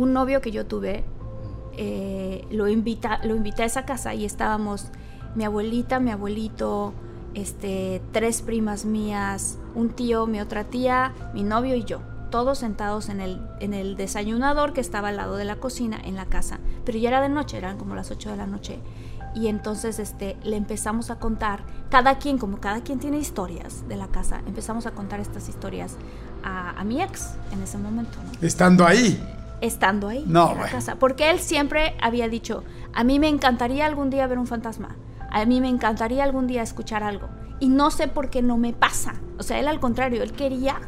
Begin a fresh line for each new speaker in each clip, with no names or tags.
Un novio que yo tuve, eh, lo, invita, lo invité a esa casa y estábamos mi abuelita, mi abuelito, este, tres primas mías, un tío, mi otra tía, mi novio y yo. Todos sentados en el, en el desayunador que estaba al lado de la cocina en la casa. Pero ya era de noche, eran como las 8 de la noche. Y entonces este, le empezamos a contar, cada quien, como cada quien tiene historias de la casa, empezamos a contar estas historias a, mi ex en ese momento. ¿no?
Estando ahí.
Estando ahí
No,
en la casa. Porque él siempre había dicho, a mí me encantaría algún día ver un fantasma, a mí me encantaría algún día escuchar algo. Y no sé por qué no me pasa. O sea, él al contrario, él quería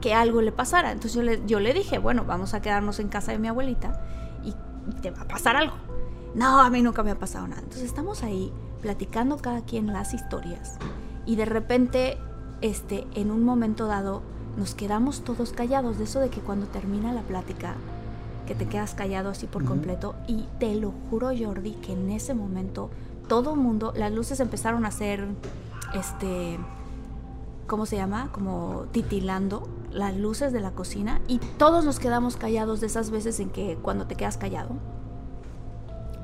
que algo le pasara. Entonces yo le, yo le dije, bueno, vamos a quedarnos en casa de mi abuelita y te va a pasar algo. No, a mí nunca me ha pasado nada. Entonces estamos ahí platicando cada quien las historias y de repente, este, en un momento dado, nos quedamos todos callados de eso de que cuando termina la plática, que te quedas callado así por completo. Y te lo juro Jordi que en ese momento todo el mundo, las luces empezaron a hacer, este, ¿cómo se llama? Como titilando las luces de la cocina y todos nos quedamos callados de esas veces en que cuando te quedas callado.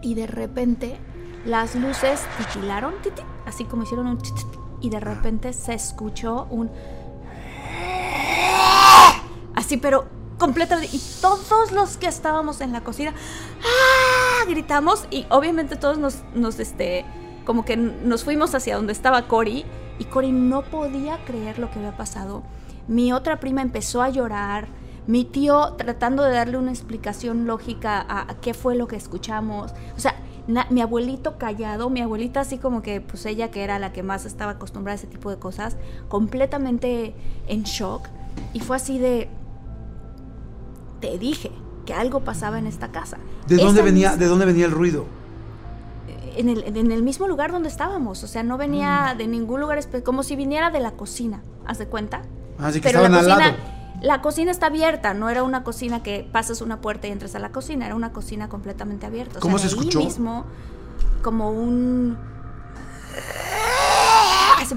Y de repente las luces titilaron, titi, así como hicieron un y de repente se escuchó un así pero y todos los que estábamos en la cocina ¡ah! gritamos y obviamente todos nos, este como que nos fuimos hacia donde estaba Cory y Cory no podía creer lo que había pasado. Mi otra prima empezó a llorar, mi tío tratando de darle una explicación lógica a, a qué fue lo que escuchamos. O sea, mi abuelito callado, mi abuelita así como que, pues ella que era la que más estaba acostumbrada a ese tipo de cosas, completamente en shock. Y fue así de, te dije que algo pasaba en esta casa.
¿De dónde, venía, ¿De dónde venía el ruido?
en el, en el mismo lugar donde estábamos. O sea, no venía
Mm.
de ningún lugar, como si viniera de la cocina, ¿haz de cuenta?
Así que
Pero la
estaban al
cocina,
lado.
la cocina está abierta, no era una cocina que pasas una puerta y entras a la cocina, era una cocina completamente abierta. O
¿Cómo
sea,
se escuchó?
mismo, como un...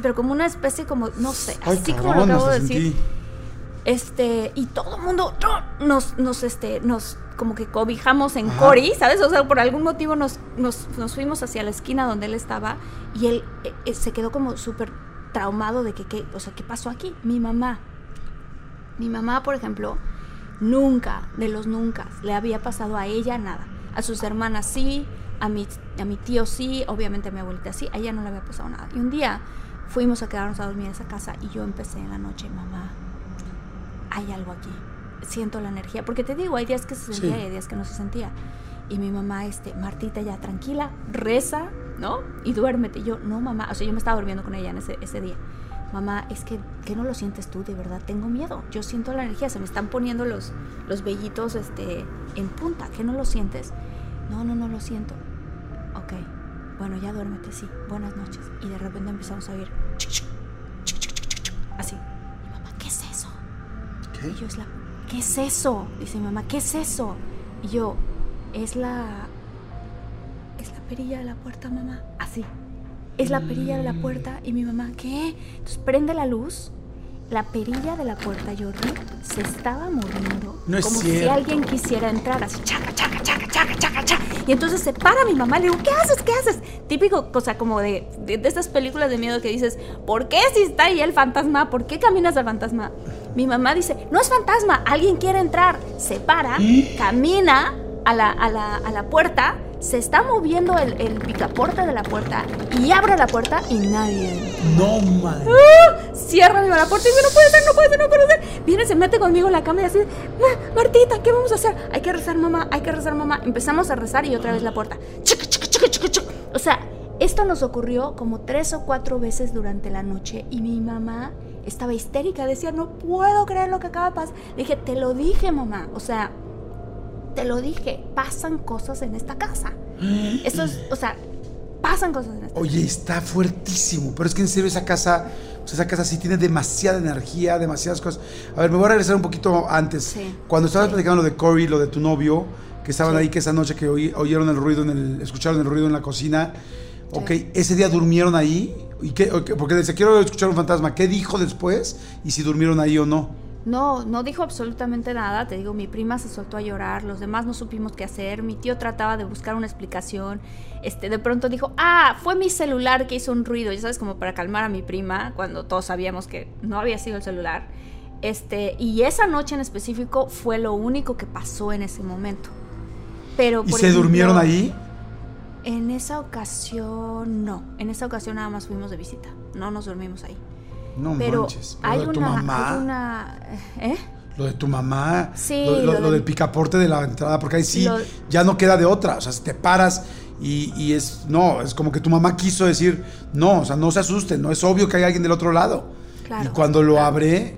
Pero como una especie como, no sé,
Ay,
así como lo acabo de decir.
sentí.
Este, y todo el mundo nos, nos, este, nos, como que cobijamos en
Ajá.
Cory, ¿sabes? O sea, por algún motivo nos, nos, nos fuimos hacia la esquina donde él estaba y él eh, eh, se quedó como súper traumado de que, ¿qué, o sea, ¿qué pasó aquí? Mi mamá. Mi mamá, por ejemplo, nunca, de los nunca, le había pasado a ella nada. A sus hermanas sí, a mi, a mi tío sí, obviamente a mi abuelita sí, a ella no le había pasado nada. Y un día fuimos a quedarnos a dormir en esa casa y yo empecé en la noche, mamá, hay algo aquí. Siento la energía. Porque te digo, hay días que se sentía
Sí.
y hay días que no se sentía. Y mi mamá, este, Martita, ya tranquila, reza, ¿no? Y duérmete. Y yo, no, mamá. O sea, yo me estaba durmiendo con ella en ese, ese día. Mamá, es que, ¿qué no lo sientes tú? De verdad, tengo miedo. Yo siento la energía. Se me están poniendo los, los vellitos este, en punta. ¿Qué no lo sientes? No, no, no lo siento. Ok. Bueno, ya duérmete, sí. Buenas noches. Y de repente empezamos a oír. Así. ¿Qué? Y yo es la, ¿qué es eso? Dice mi mamá, ¿qué es eso? Y yo, es la, es la perilla de la puerta, mamá. Así. Es la perilla de la puerta y mi mamá, ¿qué? Entonces prende la luz la perilla de la puerta, Jordi, se estaba moviendo.
No es
como si
cierto.
alguien quisiera entrar, así, chaca, chaca, chaca, chaca, chaca, chaca. Y entonces se para mi mamá, le digo, ¿qué haces? ¿Qué haces? Típico, cosa como de, de, de estas películas de miedo que dices, ¿por qué si está ahí el fantasma? ¿Por qué caminas al fantasma? Mi mamá dice, no es fantasma, alguien quiere entrar. Se para, camina a la, a la, a la puerta, se está moviendo el, el picaporte de la puerta y abre la puerta y nadie.
No, madre.
Cierra mi la puerta y dice, no puede ser, no puede ser, no puede ser. Viene, se mete conmigo en la cama y así, "Ma- Martita, ¿qué vamos a hacer? Hay que rezar, mamá, hay que rezar, mamá. Empezamos a rezar y otra vez la puerta. Chica, chica, chica, chica, chica. O sea, esto nos ocurrió como tres o cuatro veces durante la noche y mi mamá estaba histérica, decía, no puedo creer lo que acaba de pasar. Le dije, te lo dije, mamá. O sea, te lo dije, pasan cosas en esta casa. Eso es, o sea, pasan cosas en esta casa.
Oye, está fuertísimo. Pero es que en serio esa casa, o sea, esa casa sí tiene demasiada energía, demasiadas cosas. A ver, me voy a regresar un poquito antes.
Sí.
Cuando estabas
Sí.
platicando lo de Cory, lo de tu novio, que estaban
Sí.
ahí que esa noche que oyeron el ruido en el, escucharon el ruido en la cocina.
Sí.
Ok, ese día durmieron ahí. ¿Y qué? Porque dice, quiero escuchar un fantasma. ¿Qué dijo después? Y si durmieron ahí o no.
No, no dijo absolutamente nada. Te digo, mi prima se soltó a llorar, los demás no supimos qué hacer. Mi tío trataba de buscar una explicación. Este, de pronto dijo, ah, fue mi celular que hizo un ruido, ya sabes, como para calmar a mi prima, cuando todos sabíamos que no había sido el celular. Este, y esa noche en específico fue lo único que pasó en ese momento. Pero,
¿Y
por
se
ejemplo,
durmieron ahí?
En esa ocasión, no. En esa ocasión nada más fuimos de visita. No nos dormimos ahí.
No
Pero
manches.
hay
de tu
una,
mamá.
hay una. ¿Eh?
Lo de tu mamá.
Sí,
Lo, lo-
lo
lo
del-
picaporte de la entrada, porque ahí sí ya no queda de otra. O sea, si te paras y, y es. No, es como que tu mamá quiso decir, no, o sea, no se asusten, no es obvio que hay alguien del otro lado.
Claro,
y cuando lo
claro.
abre,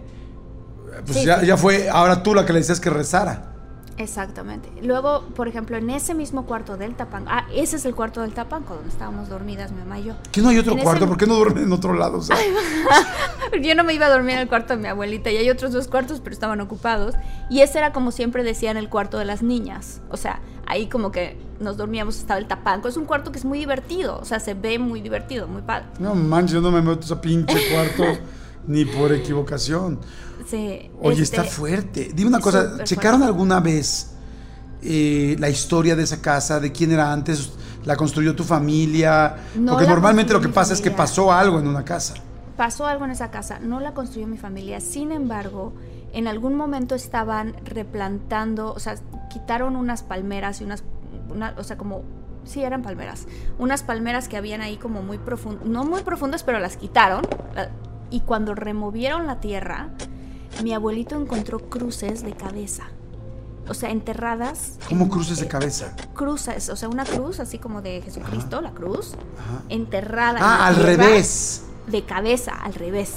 pues
Sí,
ya,
sí.
ya fue ahora tú la que le decías que rezara.
Exactamente. Luego, por ejemplo, en ese mismo cuarto del Tapanco. Ah, ese es el cuarto del Tapanco, donde estábamos dormidas mi mamá y yo.
¿Qué no hay otro
En ese-
cuarto? ¿Por qué no duermen en otro lado? O sea,
Yo no me iba a dormir en el cuarto de mi abuelita y hay otros dos cuartos, pero estaban ocupados. Y ese era como siempre decían el cuarto de las niñas. O sea, ahí como que nos dormíamos, estaba el tapanco. Es un cuarto que es muy divertido, o sea, se ve muy divertido, muy padre.
no manches, yo no me meto a ese pinche cuarto ni por equivocación.
Sí,
Oye,
este,
está fuerte. Dime una cosa, ¿checaron
fuerte.
alguna vez eh, la historia de esa casa? ¿De quién era antes? ¿La construyó tu familia?
No
Porque normalmente lo que pasa es que pasó algo en una casa.
pasó algo en esa casa, no la construyó mi familia, sin embargo, en algún momento estaban replantando, o sea, quitaron unas palmeras y unas, una- o sea, como, sí, eran palmeras, unas palmeras que habían ahí como muy profundas, no muy profundas, pero las quitaron, y cuando removieron la tierra, mi abuelito encontró cruces de cabeza, o sea, enterradas.
¿Cómo
en-
cruces de
eh,
cabeza?
Cruces, o sea, una cruz así como de Jesucristo, la cruz,
Ajá.
enterrada. en
Ah, al revés.
de cabeza, al revés.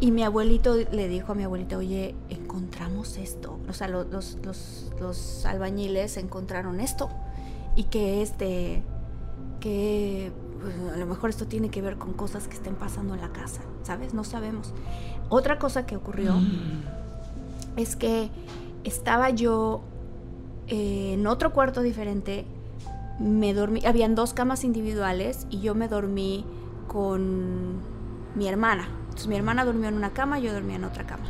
Y mi abuelito le dijo a mi abuelita, oye, encontramos esto. O sea, lo- los, los, los albañiles encontraron esto. Y que este, que pues, a lo mejor esto tiene que ver con cosas que estén pasando en la casa, ¿sabes? No sabemos. Otra cosa que ocurrió es que estaba yo eh, en otro cuarto diferente, me dormí, habían dos camas individuales y yo me dormí con mi hermana. Entonces mi hermana durmió en una cama, yo dormía en otra cama.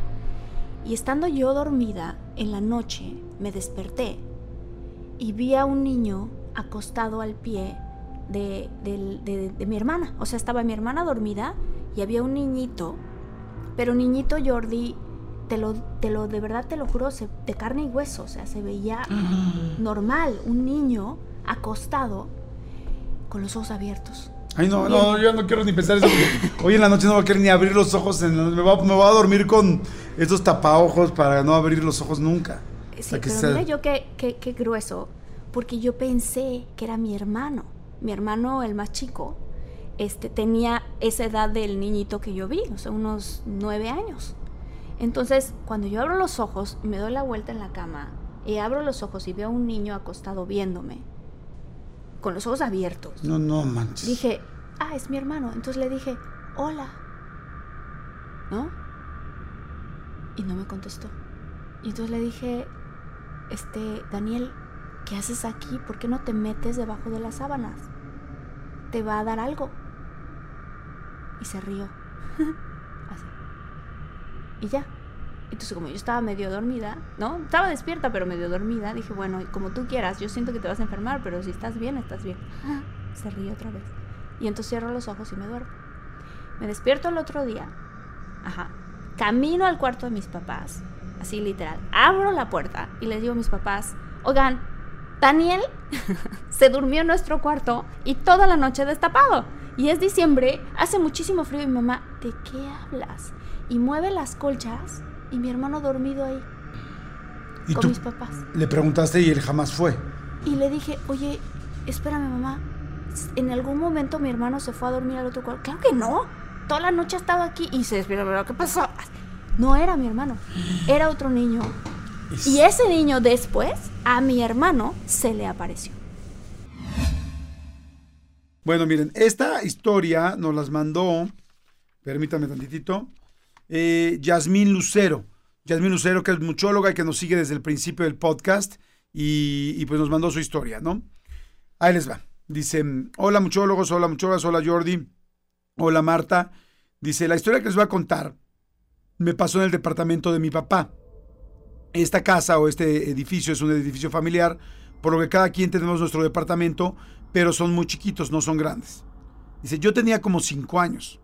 Y estando yo dormida en la noche, me desperté y vi a un niño acostado al pie de- de mi hermana. O sea, estaba mi hermana dormida y había un niñito, pero niñito Jordi, te lo, te lo, de verdad te lo juro, se- de carne y hueso, o sea, se veía normal, un niño acostado con los ojos abiertos.
Ay, no, no, yo no quiero ni pensar eso. porque Hoy en la noche no voy a querer ni abrir los ojos. en la- me, voy a, me voy a dormir con estos tapaojos para no abrir los ojos nunca.
Sí,
que
pero
sea-
mira yo qué, qué, qué grueso, porque yo pensé que era mi hermano. Mi hermano, el más chico, este, tenía esa edad del niñito que yo vi, o sea, unos nueve años. Entonces, cuando yo abro los ojos, me doy la vuelta en la cama, y abro los ojos y veo a un niño acostado viéndome, con los ojos abiertos.
No, no manches.
Dije, ah, es mi hermano. Entonces le dije, hola. ¿No? Y no me contestó. Y entonces le dije, este, Daniel, ¿qué haces aquí? ¿Por qué no te metes debajo de las sábanas? Te va a dar algo. Y se rió. Así. Y ya. Entonces, como yo estaba medio dormida, ¿no? Estaba despierta, pero medio dormida, dije, bueno, como tú quieras, yo siento que te vas a enfermar, pero si estás bien, estás bien. Se ríe otra vez. Y entonces cierro los ojos y me duermo. Me despierto el otro día. Ajá. Camino al cuarto de mis papás. Así literal. Abro la puerta y les digo a mis papás, oigan, Daniel se durmió en nuestro cuarto y toda la noche destapado. Y es diciembre, hace muchísimo frío y mi mamá, ¿de qué hablas? Y mueve las colchas y mi hermano dormido ahí.
¿Y
con
tú
mis papás.
le preguntaste y él jamás fue.
Y le dije, oye, espérame mamá, ¿en algún momento mi hermano se fue a dormir al otro cuarto? Claro que no. Toda la noche ha estado aquí y se despierta, pero ¿qué pasó? No era mi hermano, era otro niño. Y ese niño después, a mi hermano, se le apareció.
Bueno, miren, esta historia nos las mandó, permítame tantitito, eh, Yasmín Lucero. Yasmín Lucero, que es muchóloga y que nos sigue desde el principio del podcast y, y pues nos mandó su historia, ¿no? Ahí les va. Dice, hola muchólogos, hola muchólogas, hola Jordi, hola Marta. Dice, la historia que les voy a contar me pasó en el departamento de mi papá. Esta casa o este edificio es un edificio familiar, por lo que cada quien tenemos nuestro departamento, pero son muy chiquitos, no son grandes. Dice, yo tenía como cinco años.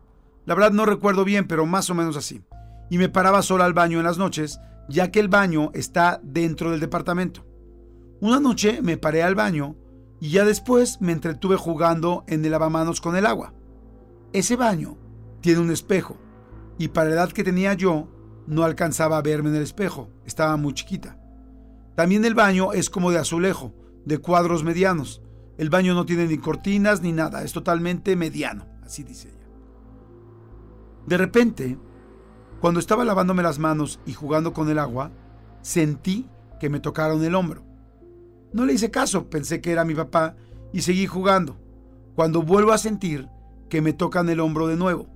La verdad no recuerdo bien, pero más o menos así. Y me paraba sola al baño en las noches, ya que el baño está dentro del departamento. Una noche me paré al baño y ya después me entretuve jugando en el lavamanos con el agua. Ese baño tiene un espejo y para la edad que tenía yo no alcanzaba a verme en el espejo, estaba muy chiquita. También el baño es como de azulejo, de cuadros medianos. El baño no tiene ni cortinas ni nada, es totalmente mediano, así dice ella. De repente, cuando estaba lavándome las manos y jugando con el agua, sentí que me tocaron el hombro. No le hice caso, pensé que era mi papá y seguí jugando, cuando vuelvo a sentir que me tocan el hombro de nuevo.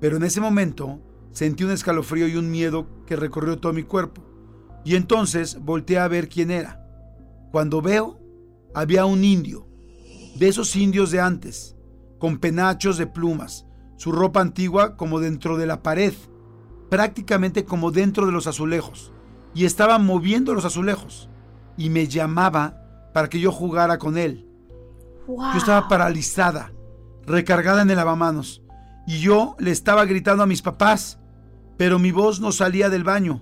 Pero en ese momento sentí un escalofrío y un miedo que recorrió todo mi cuerpo. Y entonces volteé a ver quién era. Cuando veo, había un indio, de esos indios de antes, con penachos de plumas, su ropa antigua como dentro de la pared, prácticamente como dentro de los azulejos, y estaba moviendo los azulejos, y me llamaba para que yo jugara con él.
Wow.
Yo estaba paralizada, recargada en el lavamanos, y yo le estaba gritando a mis papás, pero mi voz no salía del baño.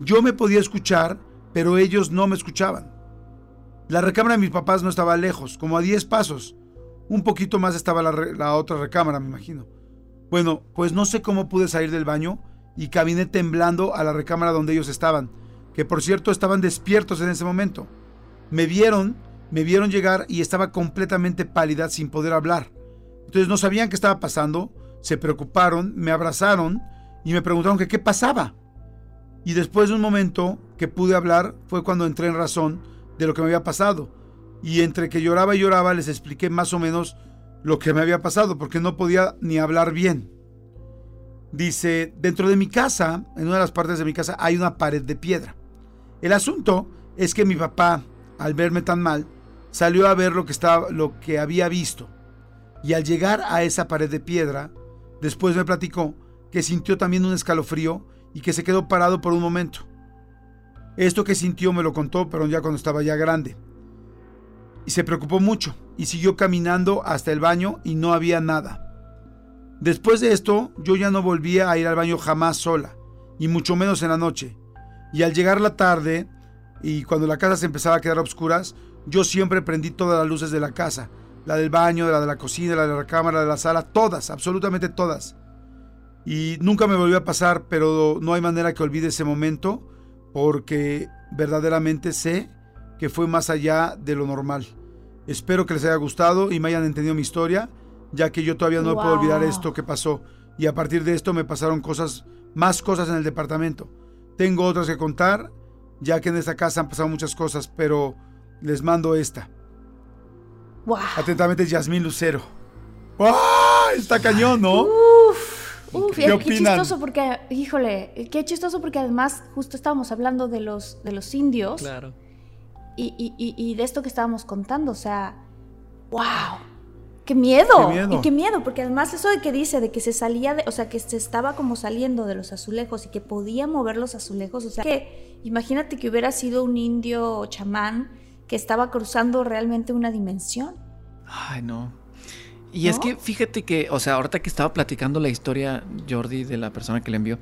Yo me podía escuchar, pero ellos no me escuchaban. La recámara de mis papás no estaba lejos, como a 10 pasos. Un poquito más estaba la, otra recámara, me imagino. Bueno, pues no sé cómo pude salir del baño y caminé temblando a la recámara donde ellos estaban, que por cierto estaban despiertos en ese momento. Me vieron, me vieron llegar y estaba completamente pálida sin poder hablar. Entonces no sabían qué estaba pasando, se preocuparon, me abrazaron y me preguntaron qué pasaba. Y después de un momento que pude hablar fue cuando entré en razón de lo que me había pasado. Y entre que lloraba y lloraba les expliqué más o menos lo que me había pasado porque no podía ni hablar bien. Dice, dentro de mi casa, en una de las partes de mi casa, hay una pared de piedra. El asunto es que mi papá, al verme tan mal, salió a ver lo que, estaba, lo que había visto. Y al llegar a esa pared de piedra, después me platicó que sintió también un escalofrío y que se quedó parado por un momento. Esto que sintió me lo contó, pero ya cuando estaba ya grande. Y se preocupó mucho y siguió caminando hasta el baño y no había nada. Después de esto, yo ya no volvía a ir al baño jamás sola, y mucho menos en la noche. Y al llegar la tarde, y cuando la casa se empezaba a quedar a oscuras, yo siempre prendí todas las luces de la casa, la del baño, la de la cocina, la de la cámara, la de la sala, todas, absolutamente todas. Y nunca me volvió a pasar, pero no hay manera que olvide ese momento, porque verdaderamente sé que fue más allá de lo normal. Espero que les haya gustado y me hayan entendido mi historia, ya que yo todavía no puedo olvidar esto que pasó. Y a partir de esto me pasaron cosas, más cosas en el departamento. Tengo otras que contar, ya que en esta casa han pasado muchas cosas, pero les mando esta.
Wow.
Atentamente, Yasmín Lucero. Está cañón, ¿no?
Uf, uf,
¿Qué
chistoso porque, híjole, qué chistoso porque además justo estábamos hablando de los, de los indios
Claro.
y, y- y- y de esto que estábamos contando, o sea, wow.
Qué miedo.
Qué miedo.
Y qué miedo, porque además eso de que dice, de que se salía de, o sea, que se estaba como saliendo de los azulejos y que podía mover los azulejos, o sea, que imagínate que hubiera sido un indio chamán que estaba cruzando realmente una dimensión.
Ay, no. Y es que fíjate que, o sea, ahorita que estaba platicando la historia, Jordi, de la persona que le envió,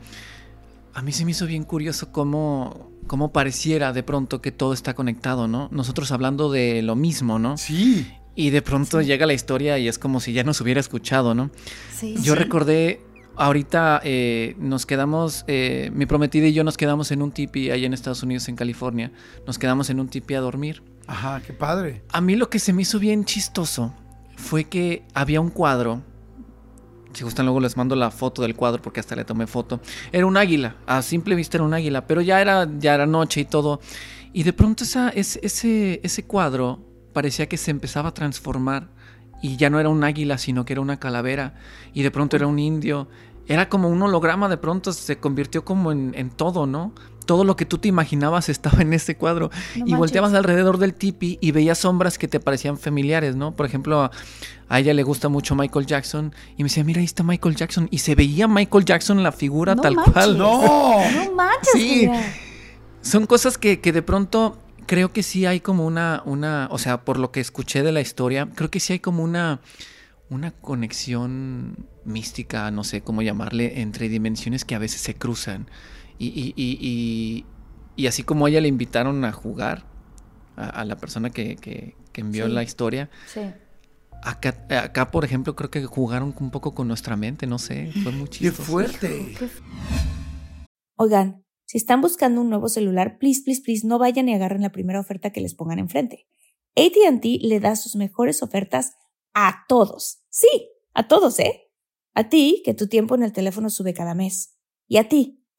a mí se me hizo bien curioso cómo, cómo pareciera de pronto que todo está conectado, ¿no? Nosotros hablando de lo mismo, ¿no?
Sí.
Y de pronto llega la historia y es como si ya nos hubiera escuchado, ¿no?
Sí.
Yo recordé, ahorita eh, nos quedamos, eh, mi prometida y yo nos quedamos en un tipi allá en Estados Unidos, en California. Nos quedamos en un tipi a dormir.
Ajá, qué padre.
A mí lo que se me hizo bien chistoso fue que había un cuadro. Si gustan, luego les mando la foto del cuadro porque hasta le tomé foto. Era un águila, a simple vista era un águila, pero ya era, ya era noche y todo. Y de pronto ese, ese, cuadro parecía que se empezaba a transformar y ya no era un águila, sino que era una calavera. Y de pronto era un indio. Era como un holograma, de pronto se convirtió como en todo, ¿no? Todo lo que tú te imaginabas estaba en ese cuadro.
No
y volteabas alrededor del tipi y veías sombras que te parecían familiares, ¿no? Por ejemplo, a, a ella le gusta mucho Michael Jackson y me decía, mira, ahí está Michael Jackson. Y se veía Michael Jackson la figura
No
tal
manches.
cual.
No.
No manches,
Sí. Son cosas que, que de pronto creo que sí hay como una, una, o sea, por lo que escuché de la historia, creo que sí hay como una, una conexión mística, no sé cómo llamarle, entre dimensiones que a veces se cruzan. Y, y, y, y, y así como a ella le invitaron a jugar, a, a la persona que, que- que envió
Sí.
la historia,
Sí.
acá, acá, por ejemplo, creo que jugaron un poco con nuestra mente, no sé, fue muy
Qué
chistoso.
fuerte.
Oigan, si están buscando un nuevo celular, please, please, please, no vayan y agarren la primera oferta que les pongan enfrente. ATT le da sus mejores ofertas a todos. Sí, a todos, ¿eh? A ti, que tu tiempo en el teléfono sube cada mes. Y a ti,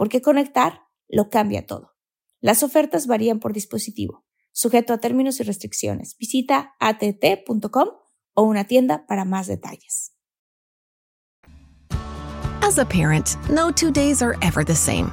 porque conectar lo cambia todo. Las ofertas varían por dispositivo, sujeto a términos y restricciones. Visita att.com o una tienda para más detalles.
As a parent, no two days are ever the same.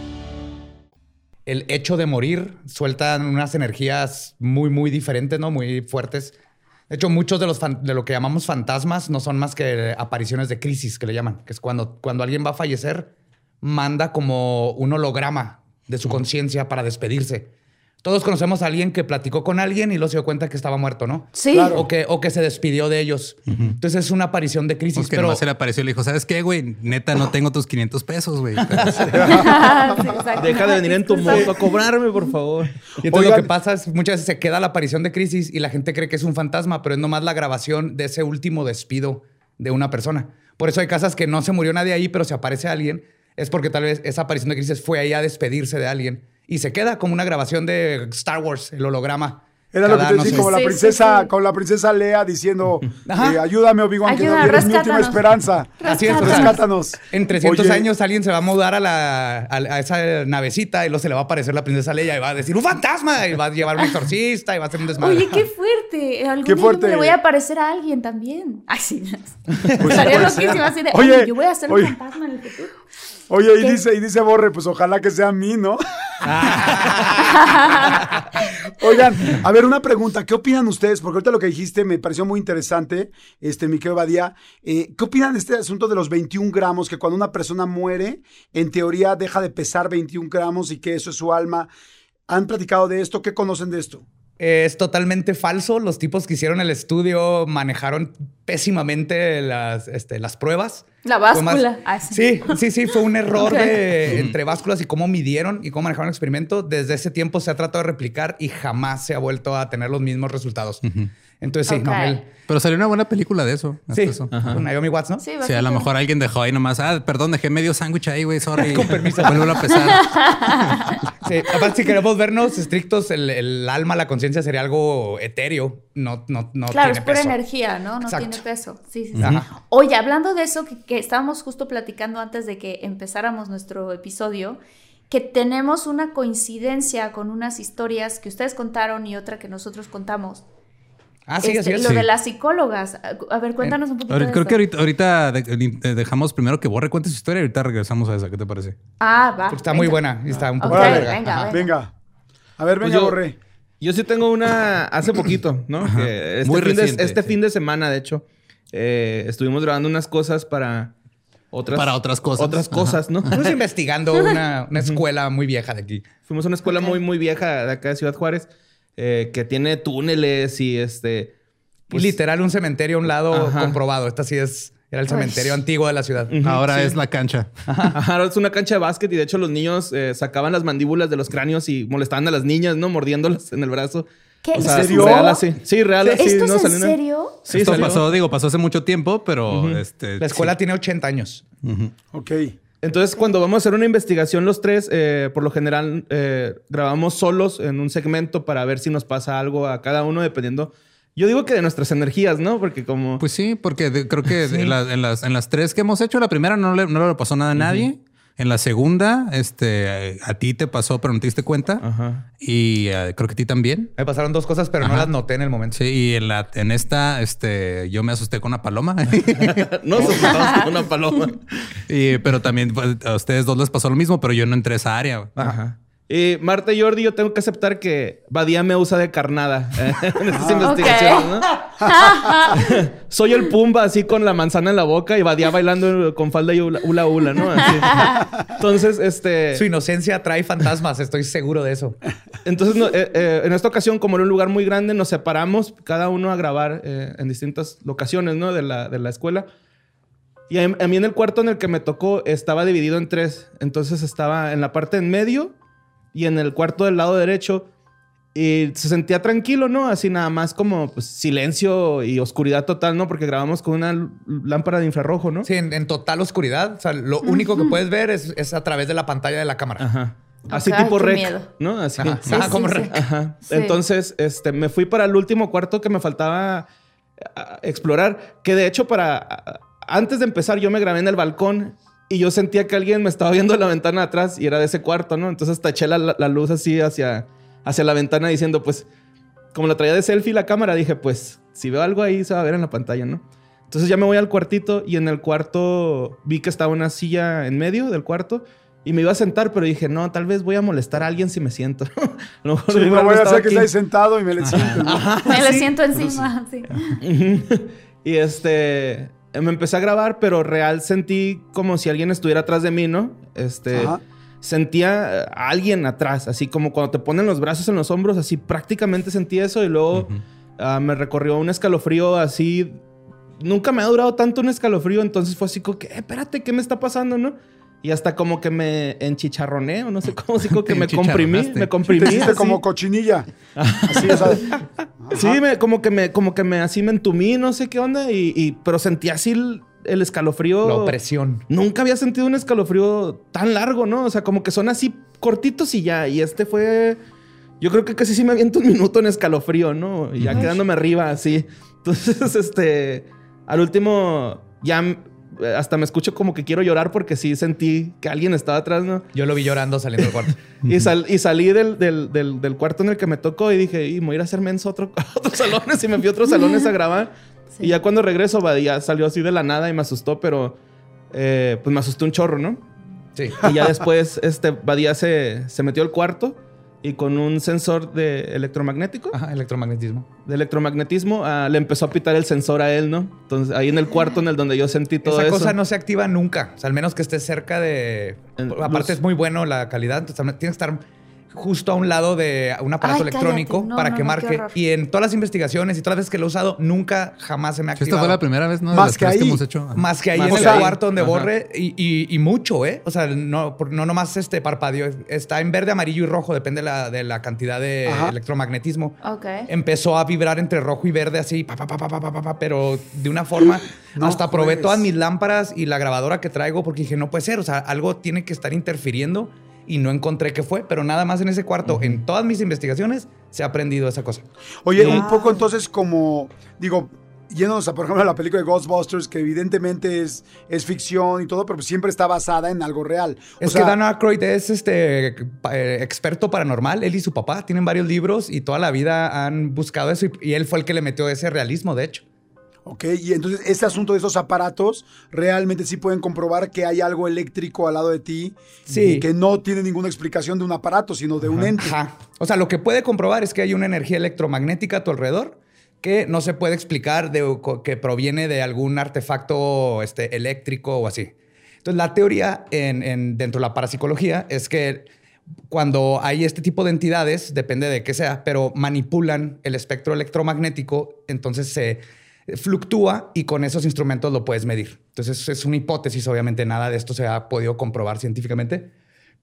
el hecho de morir sueltan unas energías muy, muy diferentes, ¿no? Muy fuertes. De hecho, muchos de, los fan- de lo que llamamos fantasmas no son más que apariciones de crisis, que le llaman, que es cuando, cuando alguien va a fallecer, manda como un holograma de su conciencia para despedirse. Todos conocemos a alguien que platicó con alguien y luego se dio cuenta que estaba muerto, ¿no?
Sí.
O, que, o que se despidió de ellos. Entonces es una aparición de crisis.
Pues que
pero
nomás se le apareció y le dijo, ¿sabes qué, güey? Neta, no tengo tus 500 pesos, güey.
Deja de venir en tu moto a cobrarme, por favor.
Y entonces
Oigan.
lo que pasa es muchas veces se queda la aparición de crisis y la gente cree que es un fantasma, pero es nomás la grabación de ese último despido de una persona. Por eso hay casas que no se murió nadie ahí, pero se aparece alguien. Es porque tal vez esa aparición de crisis fue ahí a despedirse de alguien y se queda como una grabación de Star Wars, el holograma.
Era lo que
Cada,
te
no
decía,
sé,
como la
Sí, sí,
princesa,
sí.
con la princesa Lea diciendo, eh, ayúdame, Obi-Wan, que no mi última esperanza.
Así es,
Rescátanos.
En 300
Oye,
años alguien se va a mudar a, la, a, a esa navecita y luego se le va a aparecer la princesa Leia y va a decir ¡un fantasma! Y va a llevar un exorcista y va a hacer un desmadre.
Oye, qué fuerte. Algún
Qué
día
fuerte.
yo le voy a aparecer a alguien también. Ay, sí.
Pues
Estaría loquísimo así de,
Oye,
oye, yo voy a ser
oye.
un fantasma en el futuro.
Oye, y
¿Qué?
dice, y dice Borre, pues ojalá que sea a mí, ¿no? Oigan, a ver, una pregunta. ¿Qué opinan ustedes? Porque ahorita lo que dijiste me pareció muy interesante, este, mi querido Badía. Eh, ¿Qué opinan de este asunto de los 21 gramos? Que cuando una persona muere, en teoría deja de pesar 21 gramos y que eso es su alma. ¿Han platicado de esto? ¿Qué conocen de esto?
Es totalmente falso. Los tipos que hicieron el estudio manejaron pésimamente las, este, las pruebas.
La
más-
báscula. Ah, sí.
Sí, sí, sí, fue un error de, entre básculas y cómo midieron y cómo manejaron el experimento. Desde ese tiempo se ha tratado de replicar y jamás se ha vuelto a tener los mismos resultados. Entonces, sí, no, él-
Pero salió una buena película de eso.
sí,
eso.
con Naomi Watts, ¿no?
Sí,
Sí, a lo mejor alguien dejó ahí nomás. Ah, perdón, dejé medio sándwich ahí, güey. Sorry. Con permiso. Vuelvo a pesar.
Sí, aparte, si queremos vernos estrictos, el, el alma, la conciencia sería algo etéreo. No, no, no
Claro,
tiene
es pura
peso.
energía, ¿no? No
Exacto.
tiene peso. Sí, sí, sí.
Ajá.
Oye, hablando de eso que, que estábamos justo platicando antes de que empezáramos nuestro episodio, que tenemos una coincidencia con unas historias que ustedes contaron y otra que nosotros contamos.
Ah, sí,
Este. Lo
Sí.
de las psicólogas. A ver, cuéntanos un poquito. De
creo que ahorita, ahorita de- eh, dejamos primero que Borre cuente su historia y ahorita regresamos a esa. ¿Qué te parece?
Ah, va.
Porque está muy buena y está un poco
Ok,
larga.
venga, venga.
Venga. A ver,
Pues
venga,
yo-
Borré.
Yo sí tengo una hace poquito, ¿no? Que este
Muy
fin de,
reciente,
este
sí.
fin de semana, de hecho, eh, estuvimos grabando unas cosas para otras,
Para otras cosas.
Otras cosas, ¿no?
Estamos investigando una, una escuela muy vieja de aquí.
Fuimos a una escuela muy, muy vieja de acá de Ciudad Juárez eh, que tiene túneles y este.
y literal un cementerio a un lado
Ajá.
comprobado. Esta sí es era el cementerio antiguo de la ciudad.
Ahora es la cancha.
Ajá, ahora es una cancha de básquet y de hecho los niños eh, sacaban las mandíbulas de los cráneos y molestaban a las niñas, ¿no? Mordiéndolas en el brazo.
¿Qué?
O sea,
¿En serio?
Real así. Sí, real así.
¿Esto
¿no?
es en serio?
Sí,
Esto
salió.
pasó, digo, pasó hace mucho tiempo, pero este.
La escuela
sí.
tiene 80 años.
Ok.
Entonces, cuando vamos a hacer una investigación los tres, eh, por lo general eh, grabamos solos en un segmento para ver si nos pasa algo a cada uno, dependiendo. Yo digo que de nuestras energías, ¿no? Porque como...
Pues sí, porque de- creo que de la- en, las, en las tres que hemos hecho, la primera no le, no le pasó nada a nadie. En la segunda, este, a ti te pasó, pero no te diste cuenta.
Ajá.
Y eh, creo que a ti también.
Me pasaron dos cosas, pero no las noté en el momento.
Sí, y en, la, en esta, este, yo me asusté con una paloma.
no soportamos con una paloma.
Y- pero también pues, a ustedes dos les pasó lo mismo, pero yo no entré a esa área.
Ajá. Y Marta y Jordi, yo tengo que aceptar que Badía me usa de carnada eh, en estas investigaciones, ¿no? Soy el Pumba así con la manzana en la boca y Badía bailando con falda y hula hula, hula, ¿no? Así. Entonces, este...
Su inocencia atrae fantasmas, estoy seguro de eso.
Entonces, no, eh, eh, en esta ocasión, como era un lugar muy grande, nos separamos cada uno a grabar eh, en distintas locaciones, ¿no? De la, de la escuela. Y a, a mí en el cuarto en el que me tocó estaba dividido en tres. Entonces estaba en la parte en medio y en el cuarto del lado derecho. Y se sentía tranquilo, ¿no? Así nada más como pues, silencio y oscuridad total, ¿no? Porque grabamos con una lámpara de infrarrojo, ¿no?
Sí, en, en total oscuridad. O sea, lo único que puedes ver es, es a través de la pantalla de la cámara.
Ajá. Así
Ok,
tipo
qué
rec,
miedo.
¿no? Así.
Ajá.
Sí,
Ah,
sí,
como
sí.
re-
Ajá.
Sí.
Entonces, este, me fui para el último cuarto que me faltaba a- explorar. Que de hecho, para a- antes de empezar, yo me grabé en el balcón y yo sentía que alguien me estaba viendo en la ventana de atrás y era de ese cuarto, ¿no? Entonces taché la, la luz así hacia, hacia la ventana diciendo, pues, como la traía de selfie la cámara, dije, pues, si veo algo ahí, se va a ver en la pantalla, ¿no? Entonces ya me voy al cuartito y en el cuarto vi que estaba una silla en medio del cuarto y me iba a sentar, pero dije, no, tal vez voy a molestar a alguien si me siento. a lo mejor
Sí, no voy a hacer que
aquí.
estés sentado y me le siento. ¿no?
Me le siento encima. sí.
y este, me empecé a grabar, pero real sentí como si alguien estuviera atrás de mí, ¿no? Este,
Ajá.
sentía a alguien atrás, así como cuando te ponen los brazos en los hombros, así prácticamente sentí eso y luego ah, me recorrió un escalofrío así. Nunca me ha durado tanto un escalofrío, entonces fue así como que, "Eh, espérate, ¿qué me está pasando, no? Y hasta como que me enchicharroné, o no sé cómo, así como que me comprimí, me comprimí.
Te hiciste
así.
como cochinilla. Así, o sea,
Sí, me- como que me, como que me así me entumí, no sé qué onda, y, y- pero sentí así el, el escalofrío.
La opresión.
Nunca había sentido un escalofrío tan largo, ¿no? O sea, como que son así cortitos y ya. Y este fue. Yo creo que casi sí me aviento un minuto en escalofrío, ¿no? Y ya quedándome arriba, así. Entonces, este. Al último, ya hasta me escucho como que quiero llorar porque sí sentí que alguien estaba atrás, ¿no?
Yo lo vi llorando saliendo del cuarto.
Y, sal- y salí del, del- del- del cuarto en el que me tocó y dije, y me voy a ir a hacer menso a, otro, a otros salones. Y me fui a otros salones a grabar.
Sí.
Y ya cuando regreso, Badía salió así de la nada y me asustó, pero eh, pues me asustó un chorro, ¿no?
Sí.
Y ya después, este, Badía se, se metió al cuarto y con un sensor de electromagnético,
Ajá, electromagnetismo.
de electromagnetismo, ah, le empezó a pitar el sensor a él, ¿no? Entonces, ahí en el cuarto en el donde yo sentí todo
Esa
eso.
cosa no se activa nunca. O sea, al menos que estés cerca de.
En
Aparte,
luz.
es muy bueno la calidad. Entonces, tienes que estar justo a un lado de un aparato electrónico para que marque. y en todas las investigaciones y todas las veces que lo he usado, nunca jamás se me ha activado.
Esta fue la primera vez, ¿no?
Más, que ahí.
Más que ahí. En el cuarto donde
Ajá.
borre y, y, mucho, ¿eh? O sea, no, no nomás este parpadeo. Está en verde, amarillo y rojo, depende de la, de la cantidad de electromagnetismo.
Okay.
Empezó a vibrar entre rojo y verde así, pa pa pa pa pa, pa, pa, pero de una forma. hasta probé todas mis lámparas y la grabadora que traigo porque dije, no puede ser. O sea, algo tiene que estar interfiriendo y no encontré qué fue, pero nada más en ese cuarto, en todas mis investigaciones, se ha aprendido esa cosa.
Oye, un poco entonces como, digo, yéndonos a, por ejemplo, a la película de Ghostbusters, que evidentemente es, es ficción y todo, pero siempre está basada en algo real. O
Es
sea,
que Dan Aykroyd es este eh, experto paranormal. Él y su papá tienen varios libros y toda la vida han buscado eso y, y él fue el que le metió ese realismo, de hecho.
Ok, y entonces este asunto de esos aparatos realmente sí pueden comprobar que hay algo eléctrico al lado de ti
Sí.
y que no tiene ninguna explicación de un aparato, sino de un ente.
Ajá. O sea, lo que puede comprobar es que hay una energía electromagnética a tu alrededor que no se puede explicar de, que proviene de algún artefacto este, eléctrico o así. Entonces, la teoría en, en- dentro de la parapsicología es que cuando hay este tipo de entidades, depende de qué sea, pero manipulan el espectro electromagnético, entonces se fluctúa y con esos instrumentos lo puedes medir. Entonces es una hipótesis, obviamente nada de esto se ha podido comprobar científicamente,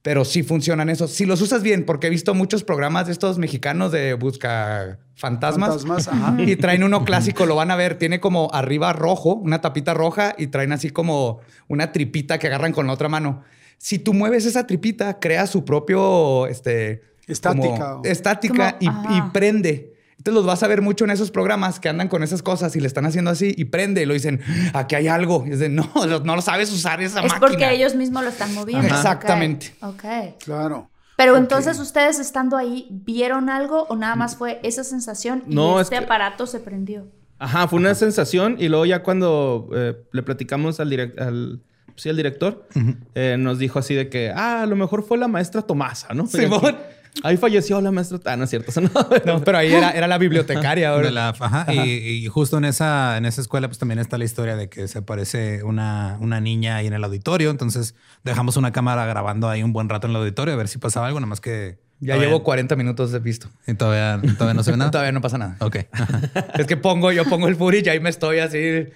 pero sí funcionan esos. Si los usas bien, porque he visto muchos programas de estos mexicanos de busca fantasmas,
Fantasmas, ajá.
y traen uno clásico, lo van a ver, tiene como arriba rojo, una tapita roja y traen así como una tripita que agarran con la otra mano. Si tú mueves esa tripita, crea su propio este
Estática.
como estática
Como-
y, y
ajá.
prende. Entonces los vas a ver mucho en esos programas que andan con esas cosas y le están haciendo así y prende y lo dicen, aquí hay algo. Y es de, no, no lo sabes usar esa
Es
máquina.
porque ellos mismos lo están moviendo.
Ajá. Exactamente.
Ok.
Claro.
Pero entonces ustedes estando ahí, ¿vieron algo o nada más fue esa sensación y
No, es
este
que-
aparato se prendió?
Ajá, fue una sensación y luego ya cuando eh, le platicamos al, direct- al, sí, al director, eh, nos dijo así de que, ah, a lo mejor fue la maestra Tomasa, ¿no?
Simón.
Ahí falleció la maestra... Ah, no es cierto. eso no.
No, pero ahí era, era la bibliotecaria. ahora.
La- ajá, Y, y justo en esa, en esa escuela, pues también está la historia de que se aparece una, una niña ahí en el auditorio. Entonces dejamos una cámara grabando ahí un buen rato en el auditorio a ver si pasaba algo, nada más que.
Ya
todavía-
llevo 40 minutos de visto.
Y todavía, todavía no se ve nada.
Todavía no pasa nada.
Ok.
Es que pongo, yo pongo el footage y ahí me estoy así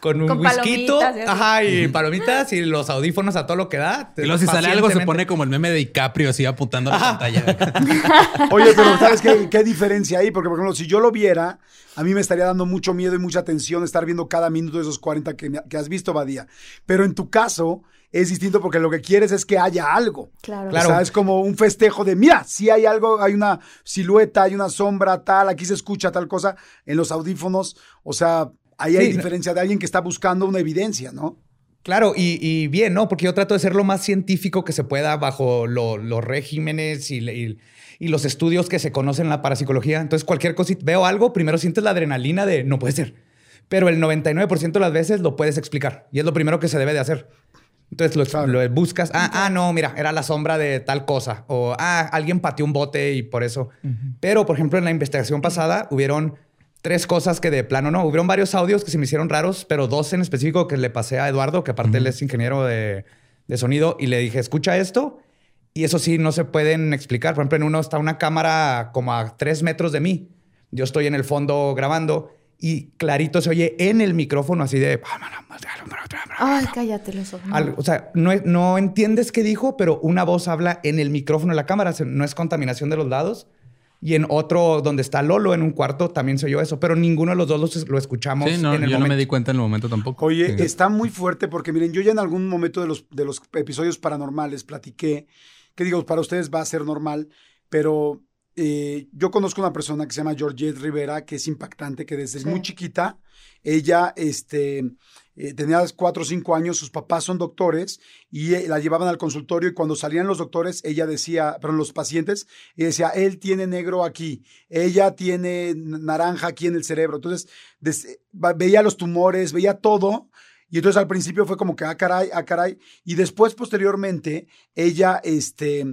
con un
Con
whisky. Ajá, y palomitas y los audífonos a todo lo que da.
Y luego si sale algo se pone como el meme de DiCaprio así apuntando a la pantalla.
Oye, pero ¿sabes qué, qué diferencia hay? Porque, por ejemplo, si yo lo viera, a mí me estaría dando mucho miedo y mucha tensión estar viendo cada minuto de esos 40 que, me- que has visto, Badía. Pero en tu caso es distinto porque lo que quieres es que haya algo.
Claro.
O sea, es como un festejo de, mira, si hay algo, hay una silueta, hay una sombra, tal, aquí se escucha tal cosa en los audífonos. O sea, ahí hay
Sí,
diferencia de alguien que está buscando una evidencia, ¿no?
Claro, y, y bien, ¿no? Porque yo trato de ser lo más científico que se pueda bajo lo- los regímenes y, y- y los estudios que se conocen en la parapsicología. Entonces, cualquier cosita, veo algo, primero sientes la adrenalina de no puede ser. Pero el 99% de las veces lo puedes explicar y es lo primero que se debe de hacer. Entonces lo,
Claro.
lo buscas. Ah, ah, no, mira, era la sombra de tal cosa. O ah, alguien pateó un bote y por eso. Pero, por ejemplo, en la investigación pasada hubieron tres cosas que de plano no. Hubieron varios audios que se me hicieron raros, pero dos en específico que le pasé a Eduardo, que aparte él es ingeniero de, de sonido, y le dije, escucha esto. Y eso sí, no se pueden explicar. Por ejemplo, en uno está una cámara como a tres metros de mí. Yo estoy en el fondo grabando y clarito se oye en el micrófono así de...
Ay, cállate los ojos.
O sea, no, no entiendes qué dijo, pero una voz habla en el micrófono de la cámara. No es contaminación de los lados. Y en otro, donde está Lolo, en un cuarto, también se oyó eso. Pero ninguno de los dos los- lo, escuchamos
Sí, no,
en el
yo no
momento.
me di cuenta en el momento tampoco.
Oye,
Sí.
está muy fuerte porque miren, yo ya en algún momento de los, de los episodios paranormales platiqué, que digo, para ustedes va a ser normal, pero eh, yo conozco una persona que se llama Georgette Rivera, que es impactante, que desde
Sí.
muy chiquita, ella este, eh, tenía cuatro o cinco años, sus papás son doctores y eh, la llevaban al consultorio y cuando salían los doctores, ella decía, pero los pacientes, ella decía, él tiene negro aquí, ella tiene naranja aquí en el cerebro. Entonces, veía los tumores, veía todo. Y entonces al principio fue como que, ah, caray, ah, caray. Y después, posteriormente, ella, este,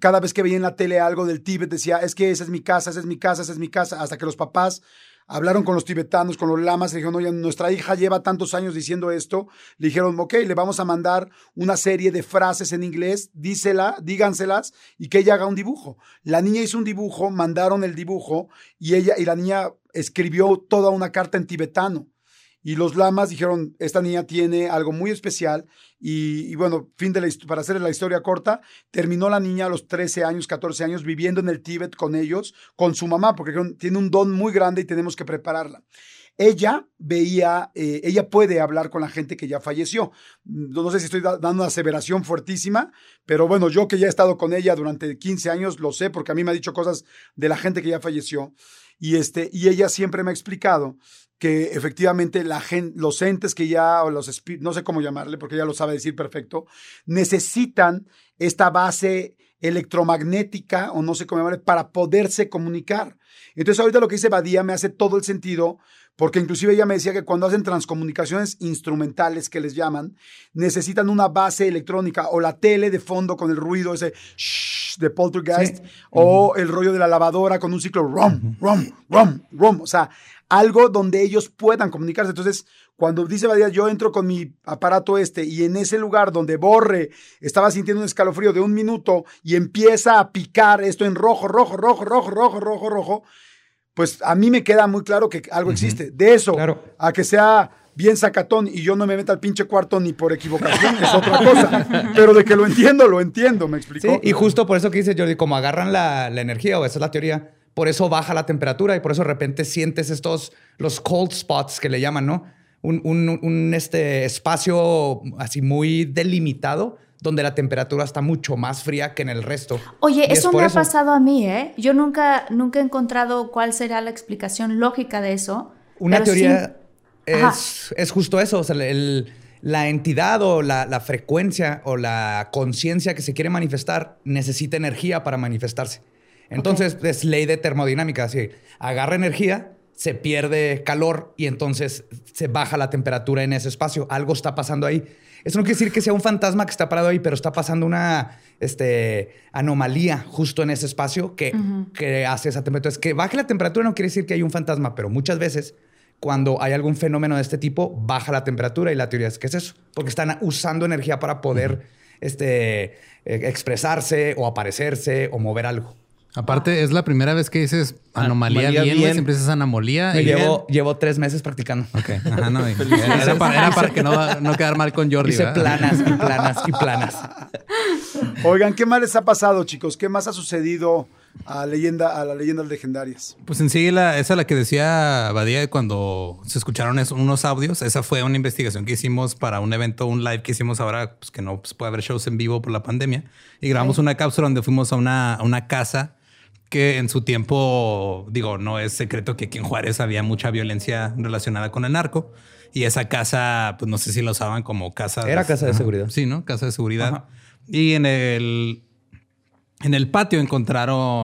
cada vez que veía en la tele algo del Tíbet, decía, es que esa es mi casa, esa es mi casa, esa es mi casa, hasta que los papás hablaron con los tibetanos, con los lamas, le dijeron, oye, nuestra hija lleva tantos años diciendo esto. Le dijeron, ok, le vamos a mandar una serie de frases en inglés, dísela, díganselas y que ella haga un dibujo. La niña hizo un dibujo, mandaron el dibujo y ella y la niña escribió toda una carta en tibetano. Y los lamas dijeron, esta niña tiene algo muy especial. Y, bueno, fin de la, para hacer la historia corta, terminó la niña a los 13 años, 14 años, viviendo en el Tíbet con ellos, con su mamá, porque tiene un don muy grande y tenemos que prepararla. Ella veía, eh, ella puede hablar con la gente que ya falleció. No, sé si estoy da- dando una aseveración fuertísima, pero bueno, yo que ya he estado con ella durante 15 años, lo sé, porque a mí me ha dicho cosas de la gente que ya falleció. Y, este, y ella siempre me ha explicado que efectivamente la los entes que ya, o los no sé cómo llamarle, porque ella lo sabe decir perfecto, necesitan esta base electromagnética, o no sé cómo llamarle, para poderse comunicar. Entonces ahorita lo que dice Badía me hace todo el sentido, porque inclusive ella me decía que cuando hacen transcomunicaciones instrumentales, que les llaman, necesitan una base electrónica, o la tele de fondo con el ruido ese shh de poltergeist,
Sí.
o el rollo de la lavadora con un ciclo rum, rum, rum, rum, o sea, algo donde ellos puedan comunicarse. Entonces, cuando dice Badía, yo entro con mi aparato este y en ese lugar donde Borre estaba sintiendo un escalofrío de un minuto y empieza a picar esto en rojo, rojo, rojo, rojo, rojo, rojo, rojo, pues a mí me queda muy claro que algo existe. De eso
Claro.
a que sea bien sacatón y yo no me meta al pinche cuarto ni por equivocación, es otra cosa. Pero de que lo entiendo, lo entiendo, ¿me explicó?
Sí, y justo por eso que dice Jordi, como agarran la, la energía, o esa es la teoría, por eso baja la temperatura y por eso de repente sientes estos, los cold spots que le llaman, ¿no? Un, un- un, este, espacio así muy delimitado donde la temperatura está mucho más fría que en el resto.
Oye,
es
eso me ha pasado a mí, ¿eh? Yo nunca, nunca he encontrado cuál será la explicación lógica de eso.
Una
sí-
teoría es, es justo eso, o sea, el- la entidad o la, la frecuencia o la conciencia que se quiere manifestar necesita energía para manifestarse. Entonces, es ley de termodinámica, así, agarra energía, se pierde calor y entonces se baja la temperatura en ese espacio. Algo está pasando ahí. Eso no quiere decir que sea un fantasma que está parado ahí, pero está pasando una este, anomalía justo en ese espacio que, que hace esa temperatura. Es que baje la temperatura no quiere decir que hay un fantasma, pero muchas veces cuando hay algún fenómeno de este tipo, baja la temperatura y la teoría es que es eso, porque están usando energía para poder este, eh, expresarse o aparecerse o mover algo.
Aparte, es la primera vez que dices anomalía
Anomalía
bien. Siempre dices anomalía.
Me
y
llevo, llevo tres meses practicando.
Ok, ajá, no. era, para, era para que no, no quedar mal con Jordi.
Hice
¿verdad?
planas y planas y planas.
Oigan, ¿qué más les ha pasado, chicos? ¿Qué más ha sucedido a, leyenda, a las leyendas legendarias?
Pues en sí, la, esa la que decía Badía cuando se escucharon es- unos audios. Esa fue una investigación que hicimos para un evento, un live que hicimos ahora, pues que no pues, puede haber shows en vivo por la pandemia. Y grabamos una cápsula donde fuimos a una, a una casa que en su tiempo, digo, no es secreto que aquí en Juárez había mucha violencia relacionada con el narco. Y esa casa, pues no sé si la usaban como casa.
Era casa de
Ajá.
seguridad.
Sí, ¿no? Casa de seguridad.
Ajá.
Y en el, en el patio encontraron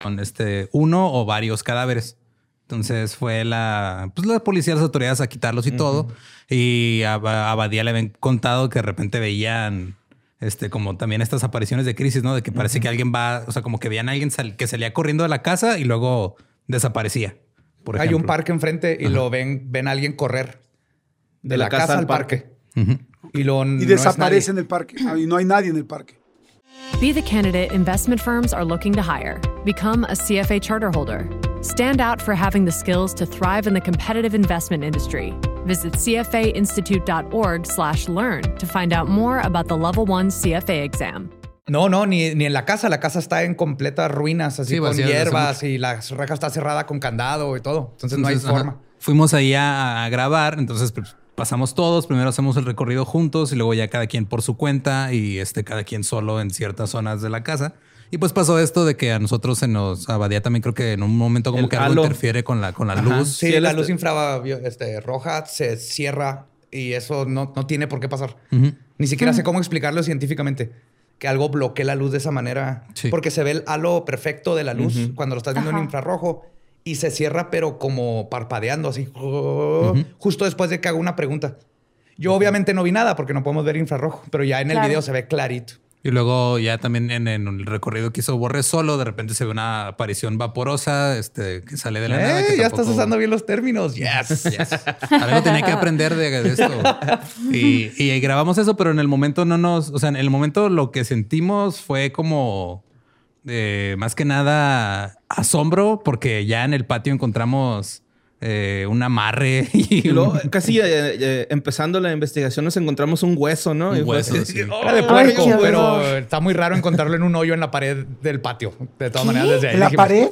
Con este uno o varios cadáveres. Entonces fue la, pues la policía, las autoridades a quitarlos y todo. Y a, a Badía le habían contado que de repente veían este, como también estas apariciones de crisis, ¿no? De que parece que alguien va, o sea, como que veían a alguien sal- que salía corriendo de la casa y luego desaparecía. Por
Hay un parque enfrente y lo ven, ven a alguien correr de, la, casa, al parque. Y lo
Y desaparece en el parque. Ah, Y no hay nadie en el parque.
Be the candidate investment firms are looking to hire. Become a CFA charter holder. Stand out for having the skills to thrive in the competitive investment industry. Visit cfainstitute.org/learn to find out more about the Level 1 CFA exam.
No, no, ni, ni en la casa. La casa está en completas ruinas, así
Sí,
con hierbas y la reja está cerrada con candado y todo. Entonces, no hay
ajá,
forma.
Fuimos ahí a, a grabar, entonces pues, pasamos todos, primero hacemos el recorrido juntos y luego ya cada quien por su cuenta y este cada quien solo en ciertas zonas de la casa. Y pues pasó esto de que a nosotros se nos abadía también creo que en un momento como
El
que algo
halo.
interfiere con la, con la
Ajá.
luz.
Sí,
Sí,
la
este-
luz infrarroja este, roja se cierra y eso no, no tiene por qué pasar. Ni siquiera sé cómo explicarlo científicamente. Que algo bloquee la luz de esa manera.
Sí.
Porque se ve el halo perfecto de la luz cuando lo estás viendo en infrarrojo y se cierra, pero como parpadeando así. Justo después de que hago una pregunta. Yo obviamente no vi nada porque no podemos ver infrarrojo, pero ya en el
Claro.
video se ve clarito.
Y luego ya también en, en el recorrido que hizo Borre solo, de repente se ve una aparición vaporosa este, que sale de la nada.
¡Eh!
que
ya
tampoco-
estás usando bien los términos. Yes.
Yes. Algo tenía que aprender de, de esto. Y, y grabamos eso, pero en el momento no nos, o sea, en el momento lo que sentimos fue como eh, más que nada asombro, porque ya en el patio encontramos eh, un amarre y
Y luego,
un-
casi eh, eh, empezando la investigación, nos encontramos un hueso, ¿no?
Un
Y fue
hueso, sí.
¡oh!
Era de puerco, pero está muy raro encontrarlo en un hoyo en la pared del patio. De todas maneras, desde ahí
¿En la
dijimos,
pared?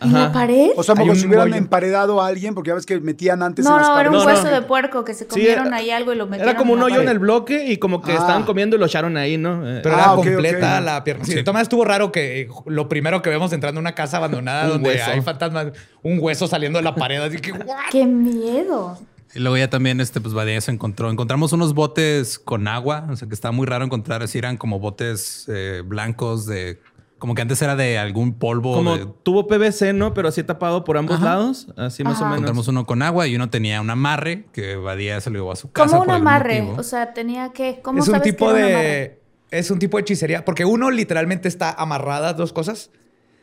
¿En la pared?
O sea, como si hubieran emparedado a alguien, porque ya ves que metían antes
No,
en las
no, era
paredes.
un
No, no.
hueso de puerco que se
Sí,
comieron
era-
ahí algo y lo metieron.
Era como un hoyo en el bloque y como que
Ah.
estaban comiendo y lo echaron ahí, ¿no? Eh,
Pero
Ah,
era
ok,
completa la pierna. Sí, de todas maneras estuvo raro que lo primero que vemos entrando a una casa abandonada
Un
donde
hueso.
hay fantasmas, un hueso saliendo de la pared. Así que, ¿what?
¡Qué miedo!
Y luego ya también, este, pues Badía se encontró. Encontramos unos botes con agua. O sea, que está muy raro encontrar. Así eran como botes eh, blancos de... Como que antes era de algún polvo.
como
de-
tuvo PVC, ¿no? Pero así tapado por ambos
Ajá.
lados. Así más
Ajá.
o menos.
Encontramos uno con agua y uno tenía un amarre que Badía se lo llevó a su casa.
Como un amarre.
motivo.
O sea, tenía que. ¿Cómo
Es un
sabes
tipo
que amarre?
de... Es un tipo de hechicería. Porque uno literalmente está amarradas dos cosas.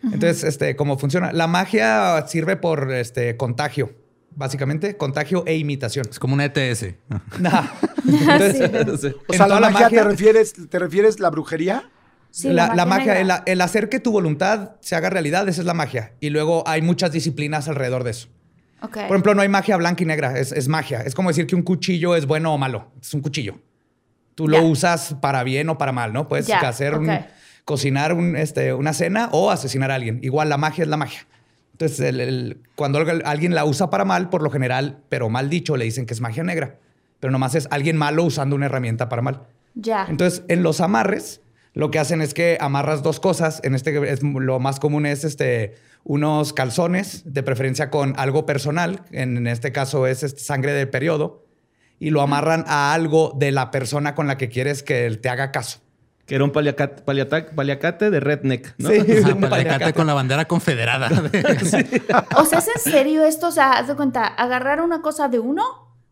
Entonces, este, ¿cómo funciona? La magia sirve por este contagio. Básicamente, contagio e imitación.
Es como una ETS.
Nah. Entonces,
Sí.
O sea, la magia, ¿te refieres, ¿te refieres la brujería?
Sí,
la, la magia, el, hacer que tu voluntad se haga realidad, esa es la magia. Y luego hay muchas disciplinas alrededor de eso. Por ejemplo, no hay magia blanca y negra, es, es magia. Es como decir que un cuchillo es bueno o malo. Es un cuchillo. Tú lo usas para bien o para mal, ¿no? Puedes hacer un- cocinar un, este, una cena o asesinar a alguien. Igual la magia es la magia. Entonces, el- el- cuando alguien la usa para mal, por lo general, pero mal dicho, le dicen que es magia negra. Pero nomás es alguien malo usando una herramienta para mal.
Ya.
Entonces, en los amarres, lo que hacen es que amarras dos cosas. En este, es, lo más común es este, unos calzones, de preferencia con algo personal. En, en este caso es este, sangre de periodo. Y lo amarran a algo de la persona con la que quieres que él te haga caso.
Que era un paliacate, paliatac- paliacate de redneck, ¿no?
Sí. Un
para
paliacate.
acate con la bandera confederada.
O sea, ¿es en serio esto? O sea, haz de cuenta, agarrar una cosa de uno,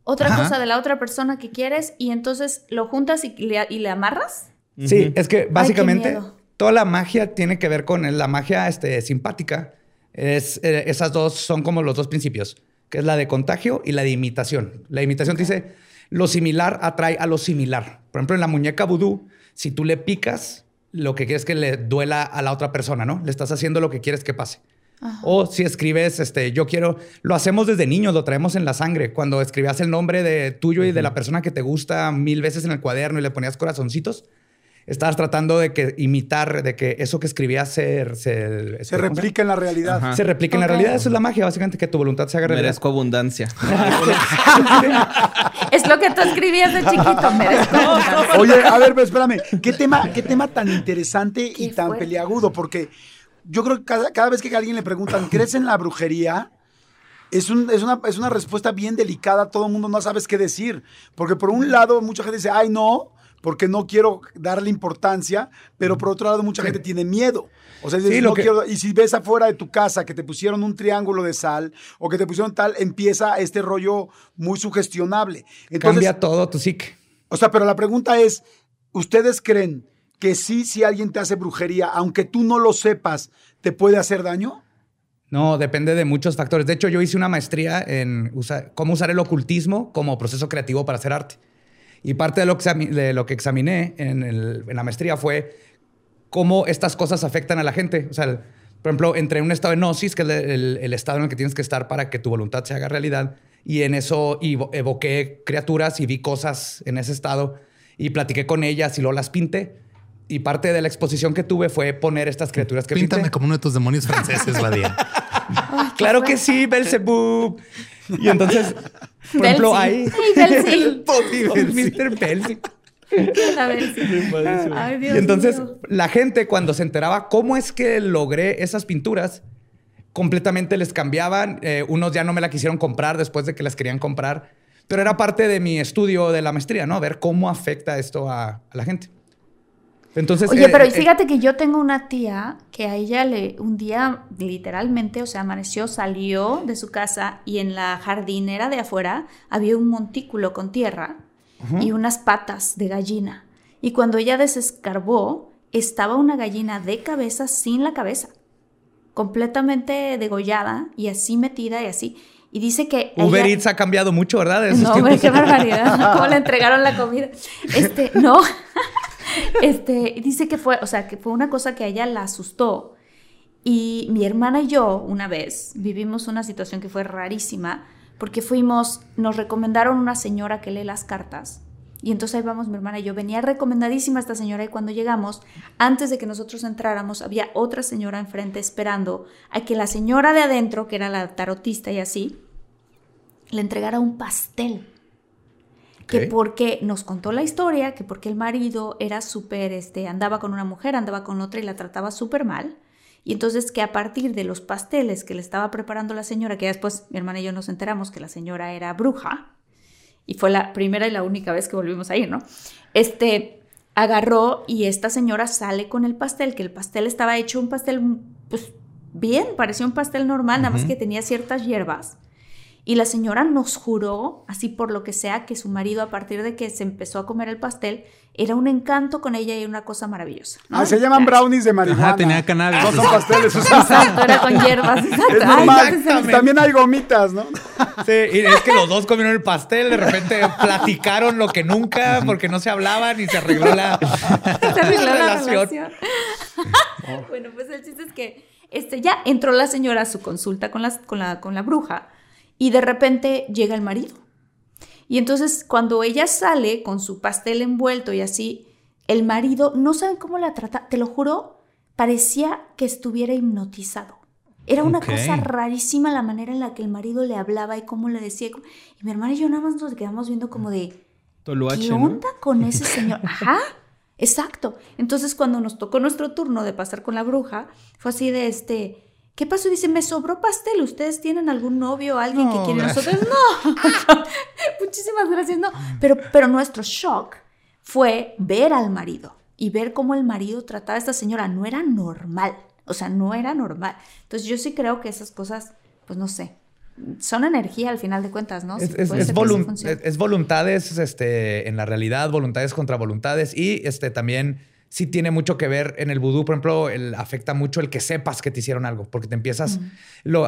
otra
Ajá.
cosa de la otra persona que quieres y entonces lo juntas y le, y le amarras.
Sí, es que básicamente toda la magia tiene que ver con la magia este, simpática. Es, eh, esas dos son como los dos principios, que es la de contagio y la de imitación. La imitación te dice, lo similar atrae a lo similar. Por ejemplo, en la muñeca vudú, si tú le picas, lo que quieres que le duela a la otra persona, ¿no? Le estás haciendo lo que quieres que pase. O si escribes, este, yo quiero, lo hacemos desde niños, lo traemos en la sangre. Cuando escribías el nombre de tuyo y de la persona que te gusta mil veces en el cuaderno y le ponías corazoncitos, estabas tratando de que imitar, de que eso que escribías se, se,
Se replica en la realidad.
Ajá.
se replique en la realidad. Eso es la magia, básicamente, que tu voluntad se haga realidad.
Merezco abundancia.
Es lo que tú escribías de chiquito, merezco.
Oye, a ver, pero espérame, ¿qué tema, qué tema tan interesante y tan
fuerte.
peliagudo? Porque yo creo que cada, cada vez que a alguien le preguntan, ¿crees en la brujería? Es, un- es una, es una respuesta bien delicada, todo el mundo no sabes qué decir. Porque por un lado, mucha gente dice, ay, no, porque no quiero darle importancia, pero por otro lado, mucha gente tiene miedo. O sea, dices,
Sí, lo
no
que-
quiero- y si ves afuera de tu casa que te pusieron un triángulo de sal o que te pusieron tal, empieza este rollo muy sugestionable. Entonces,
Cambia todo tu psique.
o sea, pero la pregunta es, ¿ustedes creen que sí, si alguien te hace brujería, aunque tú no lo sepas, te puede hacer daño?
No, depende de muchos factores. De hecho, yo hice una maestría en usa- cómo usar el ocultismo como proceso creativo para hacer arte. Y parte de lo que, de lo que examiné en, el- en la maestría fue cómo estas cosas afectan a la gente. O sea, el- por ejemplo, entre un estado de gnosis, que es el, el- el estado en el que tienes que estar para que tu voluntad se haga realidad, y en eso evo- evoqué criaturas y vi cosas en ese estado y platiqué con ellas y luego las pinté. Y parte de la exposición que tuve fue poner estas criaturas que
Píntame
pinté.
como uno de tus demonios franceses, Badía.
Claro que sí, Belzebub. Y entonces, por ejemplo, ahí. Mr.
Ay, Dios
y entonces
mío.
la gente cuando se enteraba cómo es que logré esas pinturas, completamente les cambiaban. Eh, unos ya no me la quisieron comprar después de que las querían comprar. Pero era parte de mi estudio de la maestría, ¿no? Ver cómo afecta esto a, a la gente. Entonces,
Oye,
eh,
pero
eh,
fíjate que yo tengo una tía que a ella le un día literalmente, o sea, amaneció, salió de su casa y en la jardinera de afuera había un montículo con tierra y unas patas de gallina. Y cuando ella desescarbó, estaba una gallina de cabeza sin la cabeza, completamente degollada y así metida y así. Y dice que
Uber
ella-
Eats ha cambiado mucho, ¿verdad?
No, hombre, qué barbaridad. ¿Cómo le entregaron la comida? Este, no. Este, dice que fue, o sea, que fue una cosa que a ella la asustó. Y mi hermana y yo, una vez, vivimos una situación que fue rarísima, porque fuimos, nos recomendaron una señora que lee las cartas. Y entonces ahí vamos mi hermana y yo. Venía recomendadísima esta señora y cuando llegamos, antes de que nosotros entráramos, había otra señora enfrente esperando a que la señora de adentro, que era la tarotista y así, le entregara un pastel. Que porque nos contó la historia, que porque el marido era súper, este, andaba con una mujer, andaba con otra y la trataba súper mal. Y entonces que a partir de los pasteles que le estaba preparando la señora, que ya después mi hermana y yo nos enteramos que la señora era bruja, y fue la primera y la única vez que volvimos a ir, ¿no? Este, agarró y esta señora sale con el pastel, que el pastel estaba hecho un pastel, pues bien, parecía un pastel normal, nada más que tenía ciertas hierbas. Y la señora nos juró, así por lo que sea, que su marido, a partir de que se empezó a comer el pastel, era un encanto con ella y una cosa maravillosa. ¿no?
Ah, se llaman brownies de marihuana.
Ajá, tenía cannabis.
No son pasteles. sea,
Exacto, era con hierbas, exacto.
es normal. También hay gomitas, ¿no?
Sí, y es que los dos comieron el pastel, de repente platicaron lo que nunca, porque no se hablaban y se arregló la,
se arregló la
relación.
relación. bueno, pues el chiste es que este, ya entró la señora a su consulta con, las, con, la, con la bruja y de repente llega el marido. Y entonces cuando ella sale con su pastel envuelto y así, el marido, no saben cómo la trata, te lo juro, parecía que estuviera hipnotizado. Era una cosa rarísima la manera en la que el marido le hablaba y cómo le decía. Y mi hermana y yo nada más nos quedamos viendo como de,
Toluache,
¿Qué
¿no?
onda con ese señor? Ajá, exacto. Entonces, cuando nos tocó nuestro turno de pasar con la bruja, fue así de este. ¿Qué pasó? Dice, me sobró pastel. ¿Ustedes tienen algún novio o alguien
No,
que quiere nosotros? No. Muchísimas gracias, no. Pero, pero nuestro shock fue ver al marido y ver cómo el marido trataba a esta señora. No era normal. O sea, no era normal. Entonces, yo sí creo que esas cosas, pues no sé, son energía al final de cuentas, ¿no?
Es- es voluntades este, en la realidad, voluntades contra voluntades y este, también sí tiene mucho que ver en el vudú, por ejemplo, el, afecta mucho el que sepas que te hicieron algo, porque te empiezas, lo,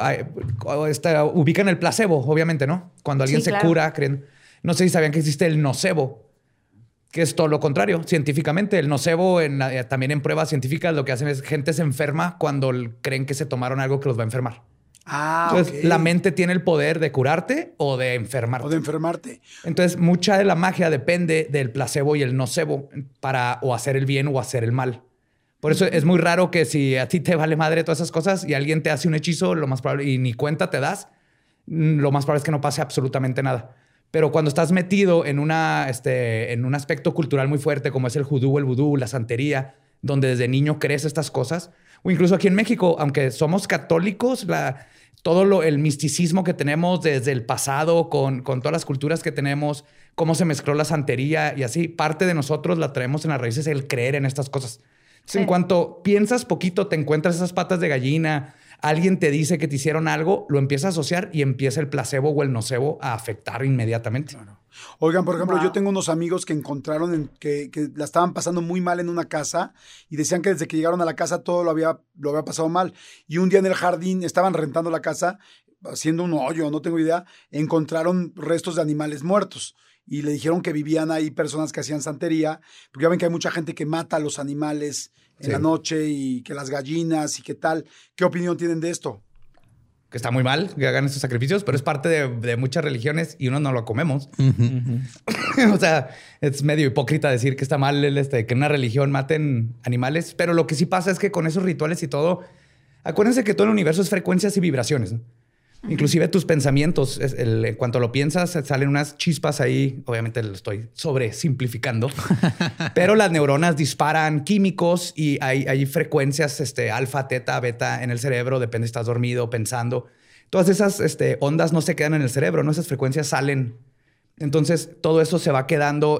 esta- ubican el placebo, obviamente, ¿no? Cuando alguien
Sí,
se
claro.
cura, creen, no sé si sabían que existe el nocebo, que es todo lo contrario, científicamente. El nocebo, en eh, también en pruebas científicas, lo que hacen es gente se enferma cuando creen que se tomaron algo que los va a enfermar.
Ah,
Entonces, la mente tiene el poder de curarte o de enfermarte.
O de enfermarte.
Entonces, mucha de la magia depende del placebo y el nocebo para o hacer el bien o hacer el mal. Por eso es muy raro que si a ti te vale madre todas esas cosas y alguien te hace un hechizo, lo más probable, y ni cuenta te das, mm, lo más probable es que no pase absolutamente nada. Pero cuando estás metido en, una, este, en un aspecto cultural muy fuerte, como es el judú, el vudú, la santería, donde desde niño crees estas cosas, o incluso aquí en México, aunque somos católicos, la, todo lo, el misticismo que tenemos desde el pasado, con, con todas las culturas que tenemos, cómo se mezcló la santería y así, parte de nosotros la traemos en las raíces, el creer en estas cosas. Entonces,
Sí.
En cuanto piensas poquito, te encuentras esas patas de gallina, alguien te dice que te hicieron algo, lo empiezas a asociar y empieza el placebo o el nocebo a afectar inmediatamente.
Oigan, por ejemplo,
Wow.
yo tengo unos amigos que encontraron en- que, que la estaban pasando muy mal en una casa y decían que desde que llegaron a la casa todo lo había, lo había pasado mal. Y un día en el jardín estaban rentando la casa, haciendo un hoyo, no tengo idea, encontraron restos de animales muertos. Y le dijeron que vivían ahí personas que hacían santería, porque ya ven que hay mucha gente que mata a los animales en
Sí.
la noche y que las gallinas y qué tal. ¿Qué opinión tienen de esto?
Que está muy mal que hagan estos sacrificios, pero es parte de, de muchas religiones y uno no lo comemos. o sea, es medio hipócrita decir que está mal el, este, que en una religión maten animales, pero lo que sí pasa es que con esos rituales y todo, acuérdense que todo el universo es frecuencias y vibraciones. ¿no? Inclusive tus pensamientos, es el- en cuanto lo piensas, salen unas chispas ahí. Obviamente lo estoy sobresimplificando, pero las neuronas disparan químicos y hay, hay frecuencias este, alfa, teta, beta en el cerebro, depende si estás dormido, pensando. Todas esas este, ondas no se quedan en el cerebro, ¿no? Esas frecuencias salen. Entonces todo eso se va quedando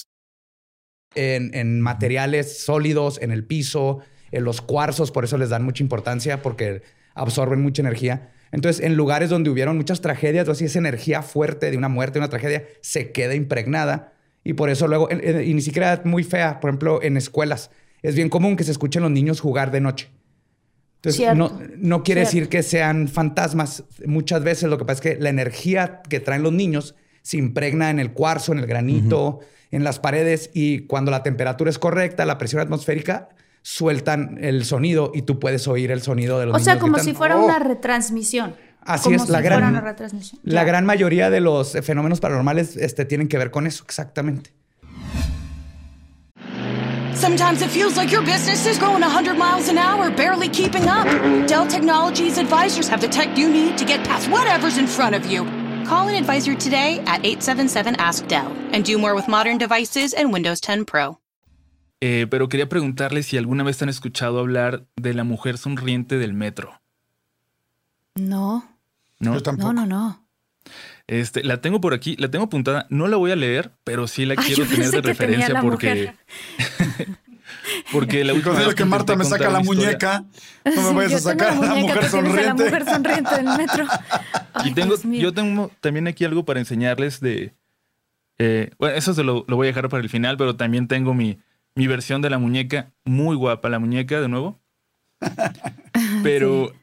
En, en materiales sólidos, en el piso, en los cuarzos, por eso les dan mucha importancia porque absorben mucha energía. Entonces, en lugares donde hubieron muchas tragedias o así, esa energía fuerte de una muerte, de una tragedia, se queda impregnada. Y por eso luego, y ni siquiera muy fea, por ejemplo, en escuelas, es bien común que se escuchen los niños jugar de noche. Entonces,
Cierto.
no, no quiere
Cierto.
decir que sean fantasmas. Muchas veces lo que pasa es que la energía que traen los niños se impregna en el cuarzo, en el granito, en las paredes y cuando la temperatura es correcta, la presión atmosférica, sueltan el sonido y tú puedes oír el sonido de los
O
niños
sea, como
gritando.
si fuera
¡Oh!
una retransmisión.
Así
como
es, la
si
gran-
fuera una retransmisión.
La gran mayoría de los eh, fenómenos paranormales este, tienen que ver con eso, exactamente.
Sometimes it feels like your business is going 100 miles an hour, barely keeping up. Dell Technologies advisors have the tech you need to get past whatever's in front of you. Call an advisor today at 877 Ask Dell and do more with modern devices and Windows 10 Pro.
Eh, pero quería preguntarle si alguna vez han escuchado hablar de la mujer sonriente del metro.
No.
¿No?
No, no, no.
Este, la tengo por aquí, la tengo apuntada. No la voy a leer, pero sí la
Ay,
quiero
yo
tener de referencia porque. porque la última vez
que Marta me saca la
historia-
muñeca, no me vayas a sacar a la
muñeca,
mujer sonriente.
La mujer sonriente del metro. Ay,
Y tengo, yo tengo también aquí algo para enseñarles de. eh, bueno, eso se lo, lo voy a dejar para el final, pero también tengo mi, mi versión de la muñeca. Muy guapa la muñeca, de nuevo. Pero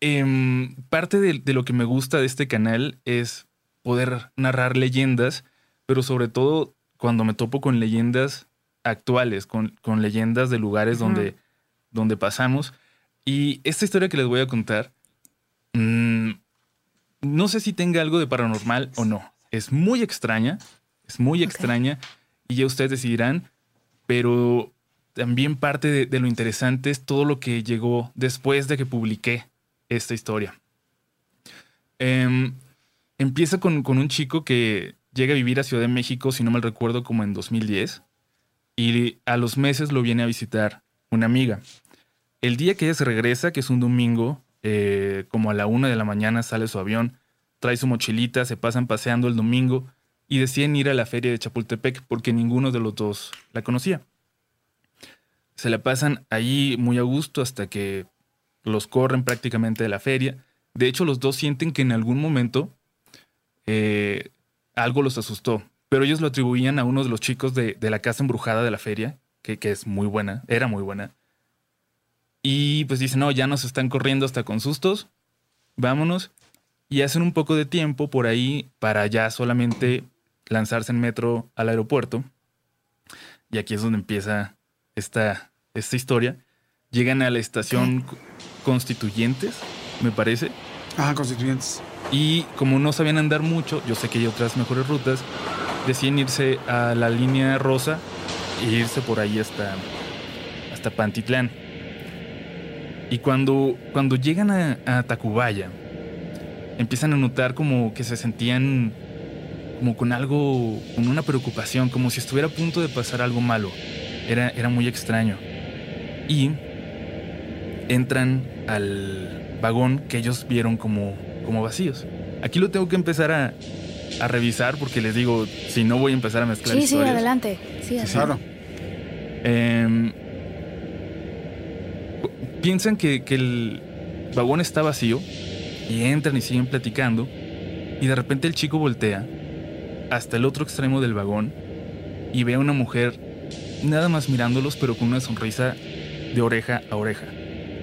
em, parte de, de lo que me gusta de este canal es poder narrar leyendas, pero sobre todo cuando me topo con leyendas actuales, con, con leyendas de lugares donde, donde pasamos. Y esta historia que les voy a contar, mm, no sé si tenga algo de paranormal o no. Es muy extraña, es muy extraña, y ya ustedes decidirán, pero también parte de, de lo interesante es todo lo que llegó después de que publiqué esta historia. Em, empieza con, con un chico que llega a vivir a Ciudad de México, si no mal recuerdo, como en 2010, y a los meses lo viene a visitar una amiga. El día que ella se regresa, que es un domingo, eh, como a la una de la mañana sale su avión, trae su mochilita, se pasan paseando el domingo y deciden ir a la feria de Chapultepec porque ninguno de los dos la conocía. Se la pasan allí muy a gusto hasta que los corren prácticamente de la feria. De hecho, los dos sienten que en algún momento eh, algo los asustó, pero ellos lo atribuían a uno de los chicos de, de la casa embrujada de la feria, que, que es muy buena, era muy buena. Y pues dicen, no, ya nos están corriendo hasta con sustos, vámonos. Y hacen un poco de tiempo por ahí para ya solamente lanzarse en metro al aeropuerto. Y aquí es donde empieza esta, esta historia. Llegan a la estación Co- Constituyentes, me parece.
Ajá, constituyentes.
Y como no sabían andar mucho, yo sé que hay otras mejores rutas, deciden irse a la línea rosa e irse por ahí hasta, hasta Pantitlán. Y cuando, cuando llegan a, a Tacubaya, empiezan a notar como que se sentían como con algo, con una preocupación, como si estuviera a punto de pasar algo malo. Era, era muy extraño. Y entran al vagón que ellos vieron como, como vacíos. Aquí lo tengo que empezar a, a revisar porque les digo, si no voy a empezar a mezclar
Sí, sí,
historias.
adelante. Sí, adelante.
Claro.
Em, piensan que, que el vagón está vacío y entran y siguen platicando y de repente el chico voltea hasta el otro extremo del vagón y ve a una mujer nada más mirándolos pero con una sonrisa de oreja a oreja.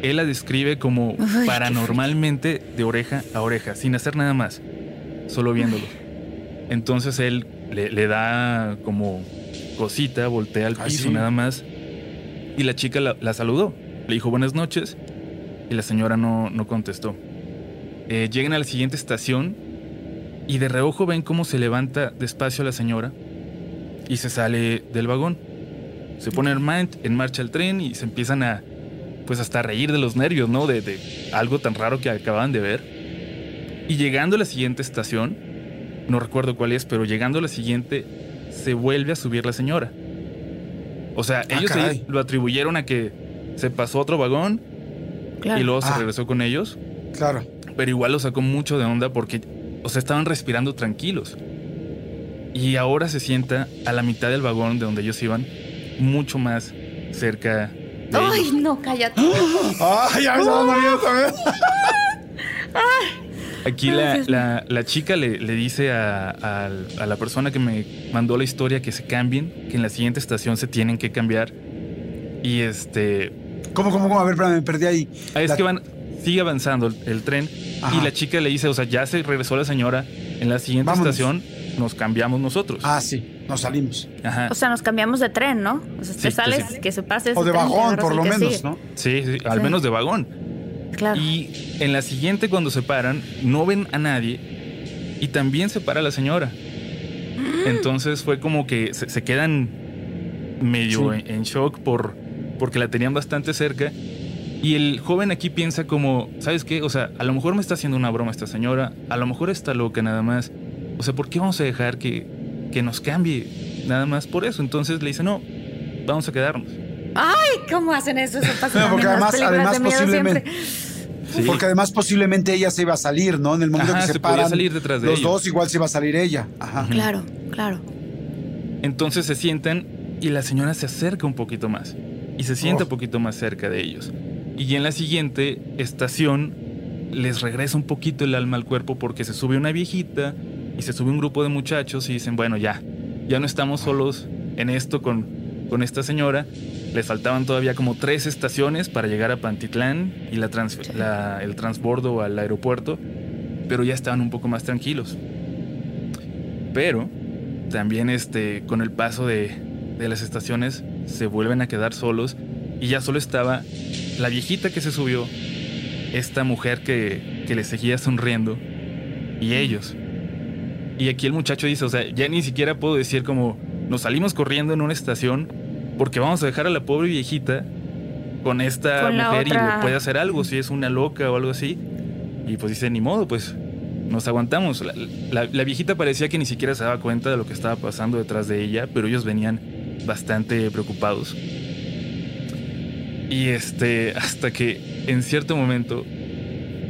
él la describe como
Ay,
paranormalmente de oreja a oreja, sin hacer nada más, solo viéndolo. Entonces él le, le da como cosita, voltea al
Ah,
piso
sí.
nada más. Y la chica la, la saludó. Le dijo buenas noches. Y la señora no, no contestó. Eh, llegan a la siguiente estación y de reojo ven cómo se levanta despacio la señora y se sale del vagón. Se pone en, marcha el tren y se empiezan a, pues hasta reír de los nervios, ¿no? De, de algo tan raro que acababan de ver. Y llegando a la siguiente estación, no recuerdo cuál es, pero llegando a la siguiente, se vuelve a subir la señora. O sea,
Ah,
ellos
caray.
lo atribuyeron a que se pasó a otro vagón y luego se
Ah.
regresó con ellos.
Claro.
Pero igual lo sacó mucho de onda porque, o sea, estaban respirando tranquilos. Y ahora se sienta a la mitad del vagón de donde ellos iban, mucho más cerca de
Ay,
ellos.
no, cállate.
Ay, ya me está dando miedo también.
Aquí la, la- la chica le, le dice a, a- a la persona que me mandó la historia que se cambien, que en la siguiente estación se tienen que cambiar. Y este...
¿Cómo, cómo, cómo? A ver, espérame, me perdí ahí.
Ah, es
La-
que van, sigue avanzando el, el tren
Ajá.
y la chica le dice, o sea, ya se regresó la señora, en la siguiente
Vámonos.
estación nos cambiamos nosotros.
Ah, sí, nos salimos.
Ajá.
O sea, nos cambiamos de tren, ¿no? O sea,
Sí,
te sales,
sí, sí.
que se pase.
O de vagón, por lo
que
menos,
sigue.
¿no?
Sí, sí, al
Sí.
menos de vagón.
Claro.
Y en la siguiente, cuando se paran, no ven a nadie y también se para la señora. Entonces fue como que se, se quedan medio
Sí.
en, en shock por, porque la tenían bastante cerca. Y el joven aquí piensa como, ¿sabes qué? O sea, a lo mejor me está haciendo una broma esta señora, a lo mejor está loca nada más. O sea, ¿por qué vamos a dejar que, que nos cambie nada más por eso? Entonces le dice, no, vamos a quedarnos.
¿Cómo hacen eso? Eso pasa
No, porque además, además posiblemente.
Sí.
porque además posiblemente ella se iba a salir, ¿no? En el momento
Ajá,
que se,
se
paran
salir detrás de
los
ellos.
dos, igual se iba a salir ella. Ajá.
Claro, claro.
Entonces se sientan y la señora se acerca un poquito más y se sienta
Oh.
un poquito más cerca de ellos. Y en la siguiente estación les regresa un poquito el alma al cuerpo porque se sube una viejita y se sube un grupo de muchachos y dicen, bueno, ya, ya no estamos solos en esto con, con esta señora. Les faltaban todavía como tres estaciones para llegar a Pantitlán y la trans- la- el transbordo al aeropuerto, pero ya estaban un poco más tranquilos. Pero también este, con el paso de, de las estaciones se vuelven a quedar solos y ya solo estaba la viejita que se subió, esta mujer que, que le seguía sonriendo y ellos. Y aquí el muchacho dice, o sea, ya ni siquiera puedo decir como nos salimos corriendo en una estación porque vamos a dejar a la pobre viejita con esta
Con
mujer y le puede hacer algo, si es una loca o algo así. Y pues dice, ni modo, pues nos aguantamos. La, la- la viejita parecía que ni siquiera se daba cuenta de lo que estaba pasando detrás de ella, pero ellos venían bastante preocupados. Y este, hasta que en cierto momento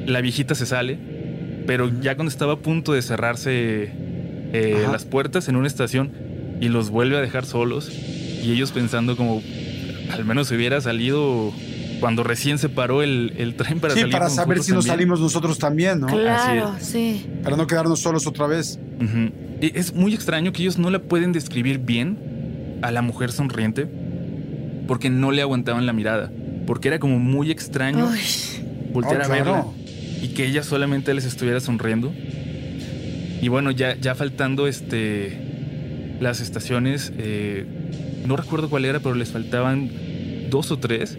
la viejita se sale, pero ya cuando estaba a punto de cerrarse eh, las puertas en una estación y los vuelve a dejar solos, y ellos pensando como, al menos se hubiera salido cuando recién se paró el, el tren para
Sí,
salir
para saber si nos salimos nosotros también, ¿no?
Claro, sí.
Para no quedarnos solos otra vez.
Es muy extraño que ellos no la pueden describir bien a la mujer sonriente porque no le aguantaban la mirada. Porque era como muy extraño
Ay,
voltear
Oh,
a
claro.
verla y que ella solamente les estuviera sonriendo. Y bueno, ya, ya faltando este las estaciones, eh, no recuerdo cuál era, pero les faltaban dos o tres.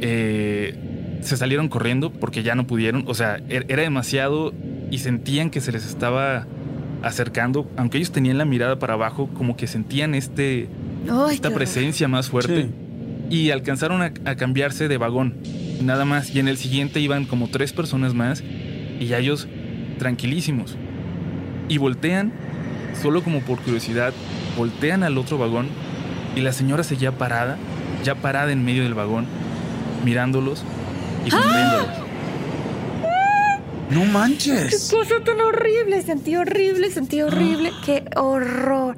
Eh, se salieron corriendo porque ya no pudieron. O sea, er- era demasiado y sentían que se les estaba acercando. Aunque ellos tenían la mirada para abajo, como que sentían este,
ay,
esta
horror.
presencia más fuerte.
Sí.
Y alcanzaron a, a cambiarse de vagón. Nada más. Y en el siguiente iban como tres personas más. Y ya ellos tranquilísimos. Y voltean, solo como por curiosidad, voltean al otro vagón. Y la señora seguía parada, ya parada en medio del vagón, mirándolos y sonriéndolos.
No
Qué
manches.
cosa tan horrible, sentí horrible, sentí horrible, qué horror.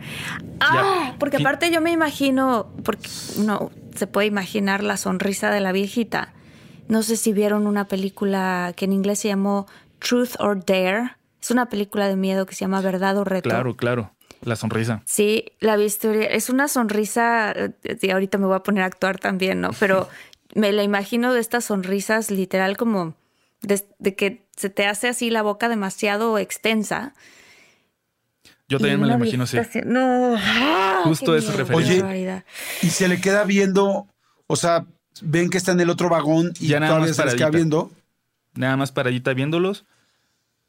Ah, porque aparte yo me imagino, porque no se puede imaginar la sonrisa de la viejita. No sé si vieron una película que en inglés se llamó Truth or Dare. Es una película de miedo que se llama Verdad o Reto.
Claro, claro. La sonrisa.
Sí, la historia. Es una sonrisa. eh, Y ahorita me voy a poner a actuar también, ¿no? Pero
me la imagino de estas sonrisas literal como de, de que se te hace así la boca demasiado extensa.
Yo también
Y
me lo
una
imagino así.
No. ¡ah!
Justo
miedo,
referencia.
Oye. Y se le queda viendo, o sea, ven que está en el otro vagón y
Ya nada
todavía
más
se les queda viendo.
Nada más paradita viéndolos.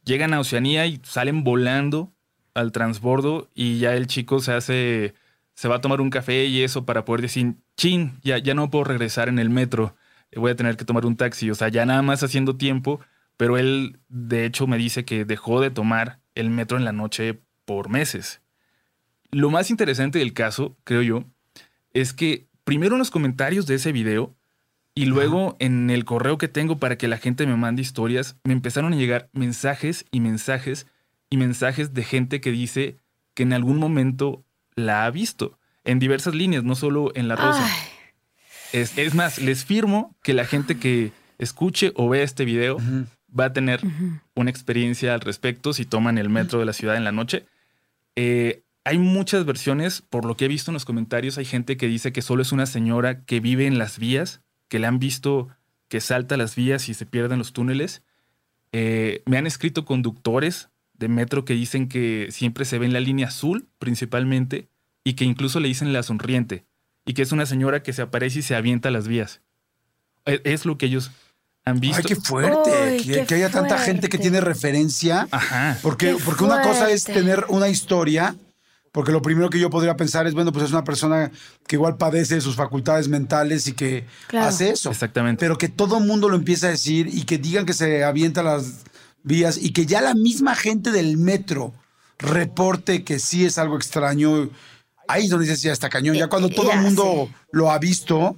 Llegan a Oceanía y salen volando al transbordo y ya el chico se hace, se va a tomar un café y eso para poder decir, chin, ya, ya no puedo regresar en el metro, voy a tener que tomar un taxi. O sea, ya nada más haciendo tiempo, pero él de hecho me dice que dejó de tomar el metro en la noche por meses. Lo más interesante del caso, creo yo, es que primero en los comentarios de ese video y luego en el correo que tengo para que la gente me mande historias, me empezaron a llegar mensajes y mensajes y mensajes de gente que dice que en algún momento la ha visto en diversas líneas, no solo en la rosa. Es, es más, les firmo que la gente que escuche o vea este video va a tener una experiencia al respecto si toman el metro de la ciudad en la noche. Eh, hay muchas versiones, por lo que he visto en los comentarios, hay gente que dice que solo es una señora que vive en las vías, que le han visto que salta las vías y se pierde en los túneles. Eh, me han escrito conductores de metro que dicen que siempre se ve en la línea azul principalmente y que incluso le dicen la sonriente y que es una señora que se aparece y se avienta a las vías. Es, es lo que ellos han visto.
Ay, qué fuerte. Que,
qué
que haya tanta gente que tiene referencia.
Ajá.
Porque,
Qué
porque una cosa es tener una historia. Porque lo primero que yo podría pensar es, bueno, pues es una persona que igual padece de sus facultades mentales y que
Claro.
hace eso.
Exactamente.
Pero que todo el mundo lo empieza a decir y que digan que se avienta las vías y que ya la misma gente del metro reporte que sí es algo extraño. Ahí es donde dices, ya está cañón. Ya cuando todo el mundo lo ha visto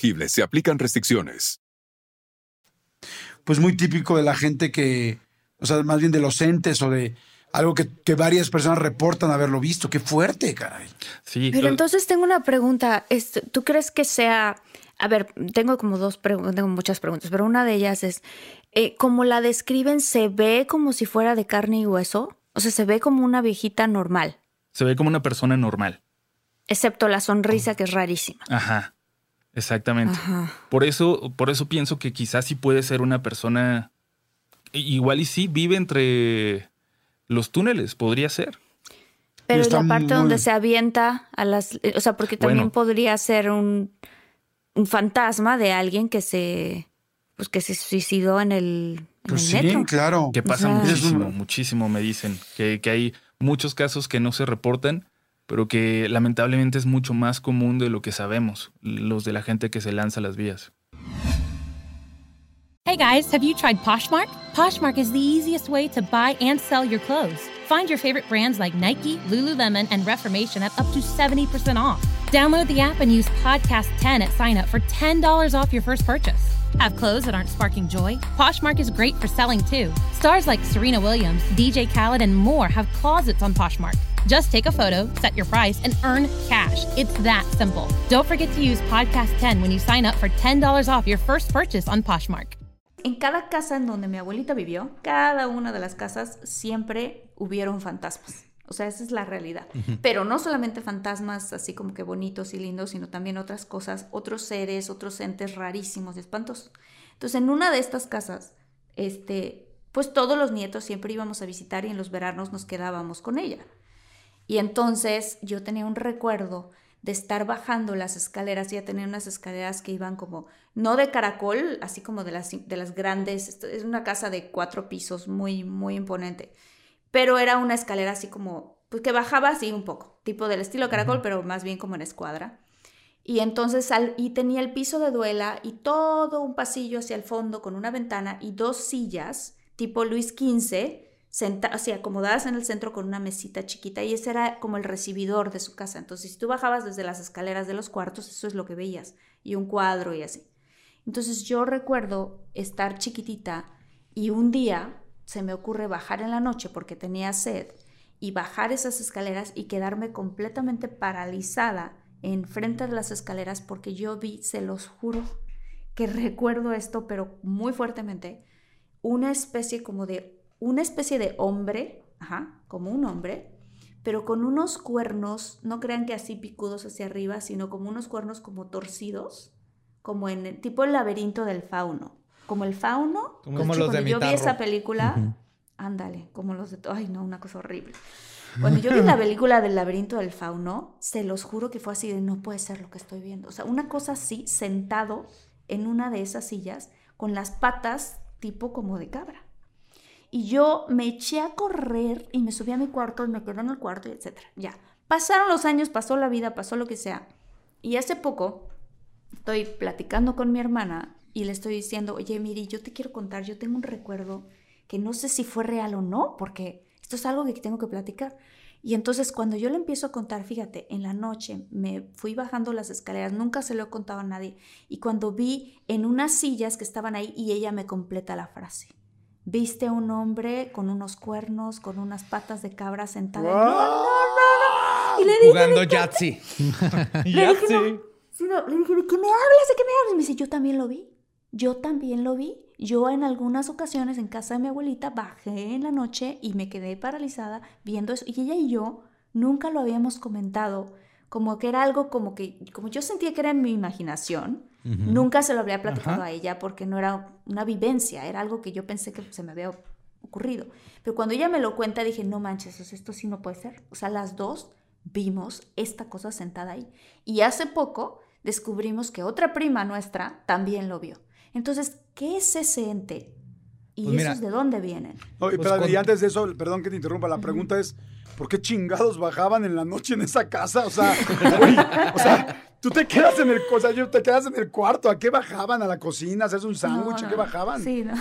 se aplican restricciones.
pues muy típico de la gente que, o sea, más bien de los entes o de algo que, que varias personas reportan haberlo visto. Qué fuerte, caray.
Sí,
Pero entonces tengo una pregunta. Este, ¿Tú crees que sea... A ver, tengo como dos preguntas, tengo muchas preguntas, pero una de ellas es, eh, como la describen, ¿se ve como si fuera de carne y hueso? O sea, se ve como una viejita normal,
se ve como una persona normal.
excepto la sonrisa que es rarísima.
Ajá. Exactamente.
Ajá.
Por eso, por eso pienso que quizás sí puede ser una persona. Igual y sí vive entre los túneles, podría ser.
Pero la parte
muy-
donde se avienta a las... O sea, porque también
Bueno.
podría ser un, un fantasma de alguien que se... Pues que se suicidó en el, en
Pues
el
sí,
metro.
claro.
Que pasa
sea-
muchísimo, muchísimo, me dicen. Que, que hay muchos casos que no se reportan, pero que lamentablemente es mucho más común de lo que sabemos, los de la gente que se lanza a las vías.
Hey guys, have you tried Poshmark? Poshmark is the easiest way to buy and sell your clothes. Find your favorite brands like Nike, Lululemon, and Reformation at up to 70% off. Download the app and use Podcast 10 at sign up for $10 off your first purchase. Have clothes that aren't sparking joy? Poshmark is great for selling too. Stars like Serena Williams, DJ Khaled, and more have closets on Poshmark. Just take a photo, set your price, and earn cash. It's that simple. Don't forget to use Podcast 10 when you sign up for $10 off your first purchase on Poshmark.
En cada casa en donde mi abuelita vivió, cada una de las casas siempre hubieron fantasmas. O sea, esa es la realidad. Pero no solamente fantasmas así como que bonitos y lindos, sino también otras cosas, otros seres, otros entes rarísimos y espantosos. Entonces, en una de estas casas, este, pues todos los nietos siempre íbamos a visitar y en los veranos nos quedábamos con ella. Y entonces yo tenía un recuerdo de estar bajando las escaleras, ya tenía unas escaleras que iban como, no de caracol, así como de las, de las grandes, es una casa de cuatro pisos, muy, muy imponente, pero era una escalera así como, pues que bajaba así un poco, tipo del estilo caracol, pero más bien como en escuadra. Y entonces, al, y tenía el piso de duela y todo un pasillo hacia el fondo con una ventana y dos sillas, tipo Luis XV, senta, así acomodadas en el centro con una mesita chiquita y ese era como el recibidor de su casa. Entonces, si tú bajabas desde las escaleras de los cuartos, eso es lo que veías y un cuadro y así. Entonces yo recuerdo estar chiquitita y un día se me ocurre bajar en la noche porque tenía sed y bajar esas escaleras y quedarme completamente paralizada enfrente de las escaleras porque yo vi, se los juro, que recuerdo esto, pero muy fuertemente, una especie como de, una especie de hombre, ajá, como un hombre, pero con unos cuernos, no crean que así picudos hacia arriba, sino como unos cuernos como torcidos, como en el, tipo el laberinto del fauno. Como el fauno,
Como
de
los
hecho,
de
cuando yo vi esa película, ándale, como los de, ay no, una cosa horrible. Cuando yo vi la película del laberinto del fauno, se los juro que fue así de no puede ser lo que estoy viendo. O sea, una cosa así, sentado en una de esas sillas, con las patas tipo como de cabra. Y yo me eché a correr y me subí a mi cuarto y me quedé en el cuarto y etcétera. Ya. Pasaron los años, pasó la vida, pasó lo que sea. Y hace poco estoy platicando con mi hermana y le estoy diciendo, oye, Miri, yo te quiero contar, yo tengo un recuerdo que no sé si fue real o no, porque esto es algo que tengo que platicar. Y entonces cuando yo le empiezo a contar, fíjate, en la noche me fui bajando las escaleras, nunca se lo he contado a nadie, y cuando vi en unas sillas que estaban ahí y ella me completa la frase. Viste a un hombre con unos cuernos, con unas patas de cabra sentada. y- No, no, no, no. Y le dije,
Jugando
"¿De qué
Yahtzee.
le dije, no, sí, no, le dije, ¿de qué me hablas? ¿De qué me hablas? Y me dice, yo también lo vi. Yo también lo vi. Yo en algunas ocasiones en casa de mi abuelita bajé en la noche y me quedé paralizada viendo eso. Y ella y yo nunca lo habíamos comentado. Como que era algo como que, como yo sentía que era en mi imaginación, Nunca se lo habría platicado
Ajá.
a ella porque no era una vivencia, era algo que yo pensé que se me había ocurrido. Pero cuando ella me lo cuenta dije, no manches, o sea, esto sí no puede ser. O sea, las dos vimos esta cosa sentada ahí. Y hace poco descubrimos que otra prima nuestra también lo vio. Entonces, ¿qué es ese ente? ¿Y
Pues mira.
esos de dónde vienen?
No, y
Pues
y antes de eso, perdón que te interrumpa, la pregunta es, ¿por qué chingados bajaban en la noche en esa casa? O sea, güey, o sea, tú te quedas en el, o sea, yo te quedas en el cuarto, ¿a qué bajaban? ¿A la cocina? ¿Haces un sándwich? ¿A qué bajaban?
Sí, no.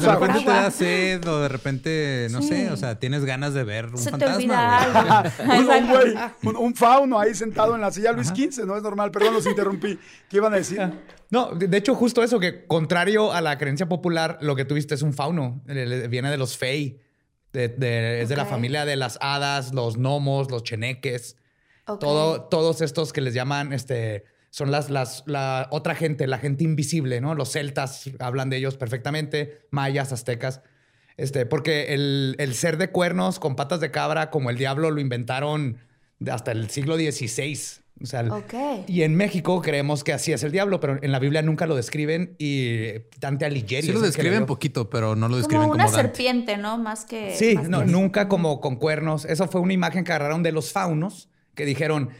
De repente te da sed o de repente, no
Sí.
sé, o sea, tienes ganas de ver un
Se te
fantasma. güey.
un, un güey, un, un fauno ahí sentado en la silla Luis XV, no es normal, perdón, los interrumpí. ¿Qué iban a decir?
No, de hecho, justo eso, que contrario a la creencia popular, lo que tuviste es un fauno. Le- Viene de los fey. De- de- es de la familia de las hadas, los gnomos, los cheneques. Todo, todos estos que les llaman, este, son las, las, la otra gente, la gente invisible, ¿no? Los celtas hablan de ellos perfectamente, mayas, aztecas. Este, porque el, el ser de cuernos con patas de cabra, como el diablo, lo inventaron hasta el siglo XVI. O sea, y en México creemos que así es el diablo, pero en la Biblia nunca lo describen y Dante Alighieri.
Sí lo describen poquito, pero no lo describen
Como
como,
una
Dante.
serpiente, ¿no? Más que...
Sí,
más
no,
que-
nunca como con cuernos. Eso fue una imagen que agarraron de los faunos, que dijeron,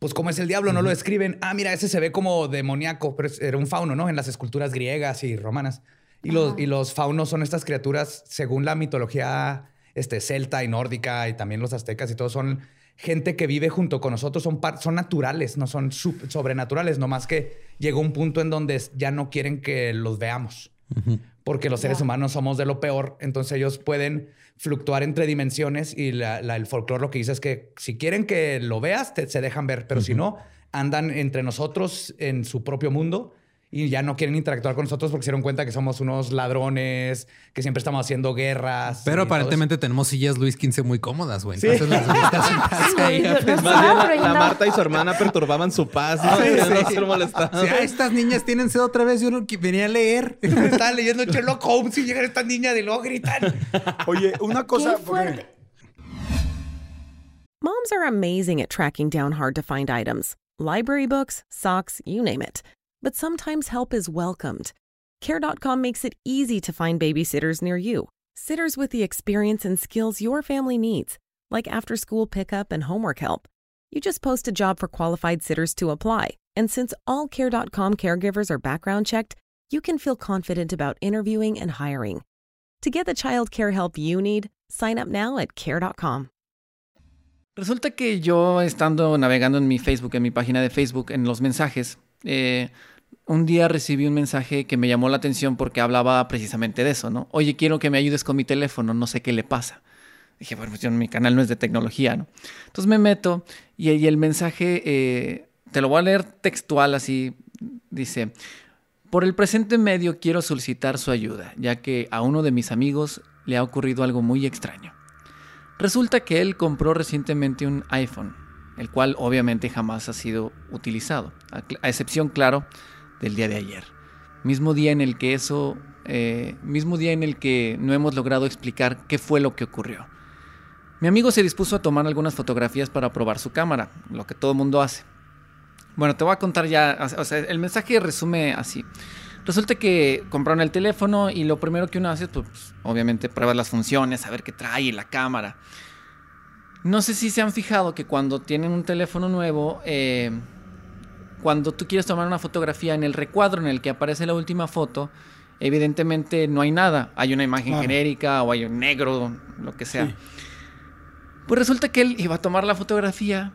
pues como es el diablo, no lo describen. Ah, mira, ese se ve como demoníaco, pero era un fauno, ¿no? En las esculturas griegas y romanas. Y los, y los faunos son estas criaturas, según la mitología este, celta y nórdica y también los aztecas y todo, son gente que vive junto con nosotros, son, son naturales, no son sobrenaturales, nomás que llegó un punto en donde ya no quieren que los veamos. Porque los seres humanos somos de lo peor, entonces ellos pueden fluctuar entre dimensiones y la- la- el folclore lo que dice es que si quieren que lo veas, te, se dejan ver, pero si no, andan entre nosotros en su propio mundo y ya no quieren interactuar con nosotros porque se dieron cuenta que somos unos ladrones, que siempre estamos haciendo guerras.
Pero aparentemente tenemos sillas Luis XV muy cómodas, güey.
Sí.
Entonces las
bien la, la Marta y su hermana perturbaban su paz, ¿no?
Sí, sí.
no se molestaban.
Sí, estas niñas tienen sed otra vez. Yo no venía a leer.
Estaba leyendo Sherlock Holmes y llegan estas niñas y luego gritan.
Oye, una cosa...
fuerte.
Moms are amazing at tracking down hard to find items library books, socks, you name it. But sometimes help is welcomed. Care.com makes it easy to find babysitters near you. Sitters with the experience and skills your family needs, like after school pickup and homework help. You just post a job for qualified sitters to apply. And since all Care.com caregivers are background checked, you can feel confident about interviewing and hiring. To get the child care help you need, sign up now at Care.com.
Resulta que yo estando navegando en mi Facebook, en mi página de Facebook, en los mensajes, eh, un día recibí un mensaje que me llamó la atención porque hablaba precisamente de eso, ¿no? Oye, quiero que me ayudes con mi teléfono, no sé qué le pasa. Dije, bueno, pues mi canal no es de tecnología, ¿no? Entonces me meto y, y el mensaje, eh, te lo voy a leer textual así, dice, Por el presente medio quiero solicitar su ayuda, ya que a uno de mis amigos le ha ocurrido algo muy extraño. Resulta que él compró recientemente un iPhone, el cual obviamente jamás ha sido utilizado, a, excepción, claro, del día de ayer. Mismo día en el que eso, eh, mismo día en el que no hemos logrado explicar qué fue lo que ocurrió. Mi amigo se dispuso a tomar algunas fotografías para probar su cámara, lo que todo mundo hace. Bueno, te voy a contar ya, o sea, el mensaje resume así. Resulta que compraron el teléfono y lo primero que uno hace es, pues, obviamente, pruebas las funciones, saber qué trae la cámara. No sé si se han fijado que cuando tienen un teléfono nuevo, eh, cuando tú quieres tomar una fotografía en el recuadro en el que aparece la última foto, evidentemente no hay nada. Hay una imagen
Claro.
genérica o hay un negro, lo que sea.
Sí.
Pues resulta que él iba a tomar la fotografía,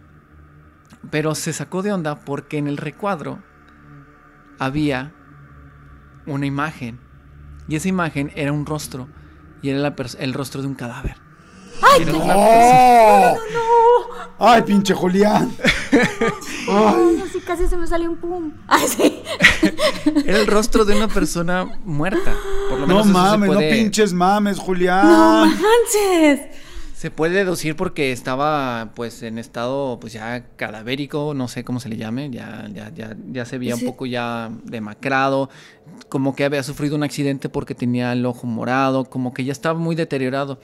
pero se sacó de onda porque en el recuadro había una imagen. Y esa imagen era un rostro. Y era la el rostro de un cadáver.
¡Ay,
una
¡Oh!
no!
¡Ay, pinche Julián!
Ay, así casi se me salió un pum. Ay, sí.
Era el rostro de una persona muerta. Por lo
No
menos se
mames, no pinches mames, Julián.
No manches.
Se puede deducir porque estaba pues en estado pues ya cadavérico, no sé cómo se le llame, ya, ya, ya, ya se veía
Sí.
un poco ya demacrado, como que había sufrido un accidente porque tenía el ojo morado, como que ya estaba muy deteriorado.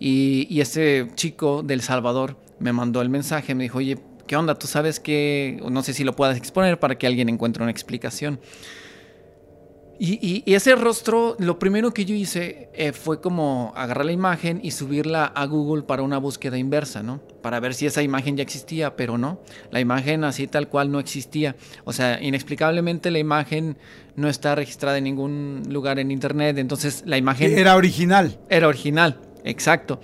Y, y este chico del Salvador me mandó el mensaje, me dijo, oye, ¿qué onda? ¿Tú sabes que, no sé si lo puedas exponer para que alguien encuentre una explicación? Y, y- y ese rostro, lo primero que yo hice eh, fue como agarrar la imagen y subirla a Google para una búsqueda inversa, ¿no? Para ver si esa imagen ya existía, pero no. La imagen así tal cual no existía. O sea, inexplicablemente la imagen no está registrada en ningún lugar en internet. Entonces la imagen...
Era original.
Era original, exacto.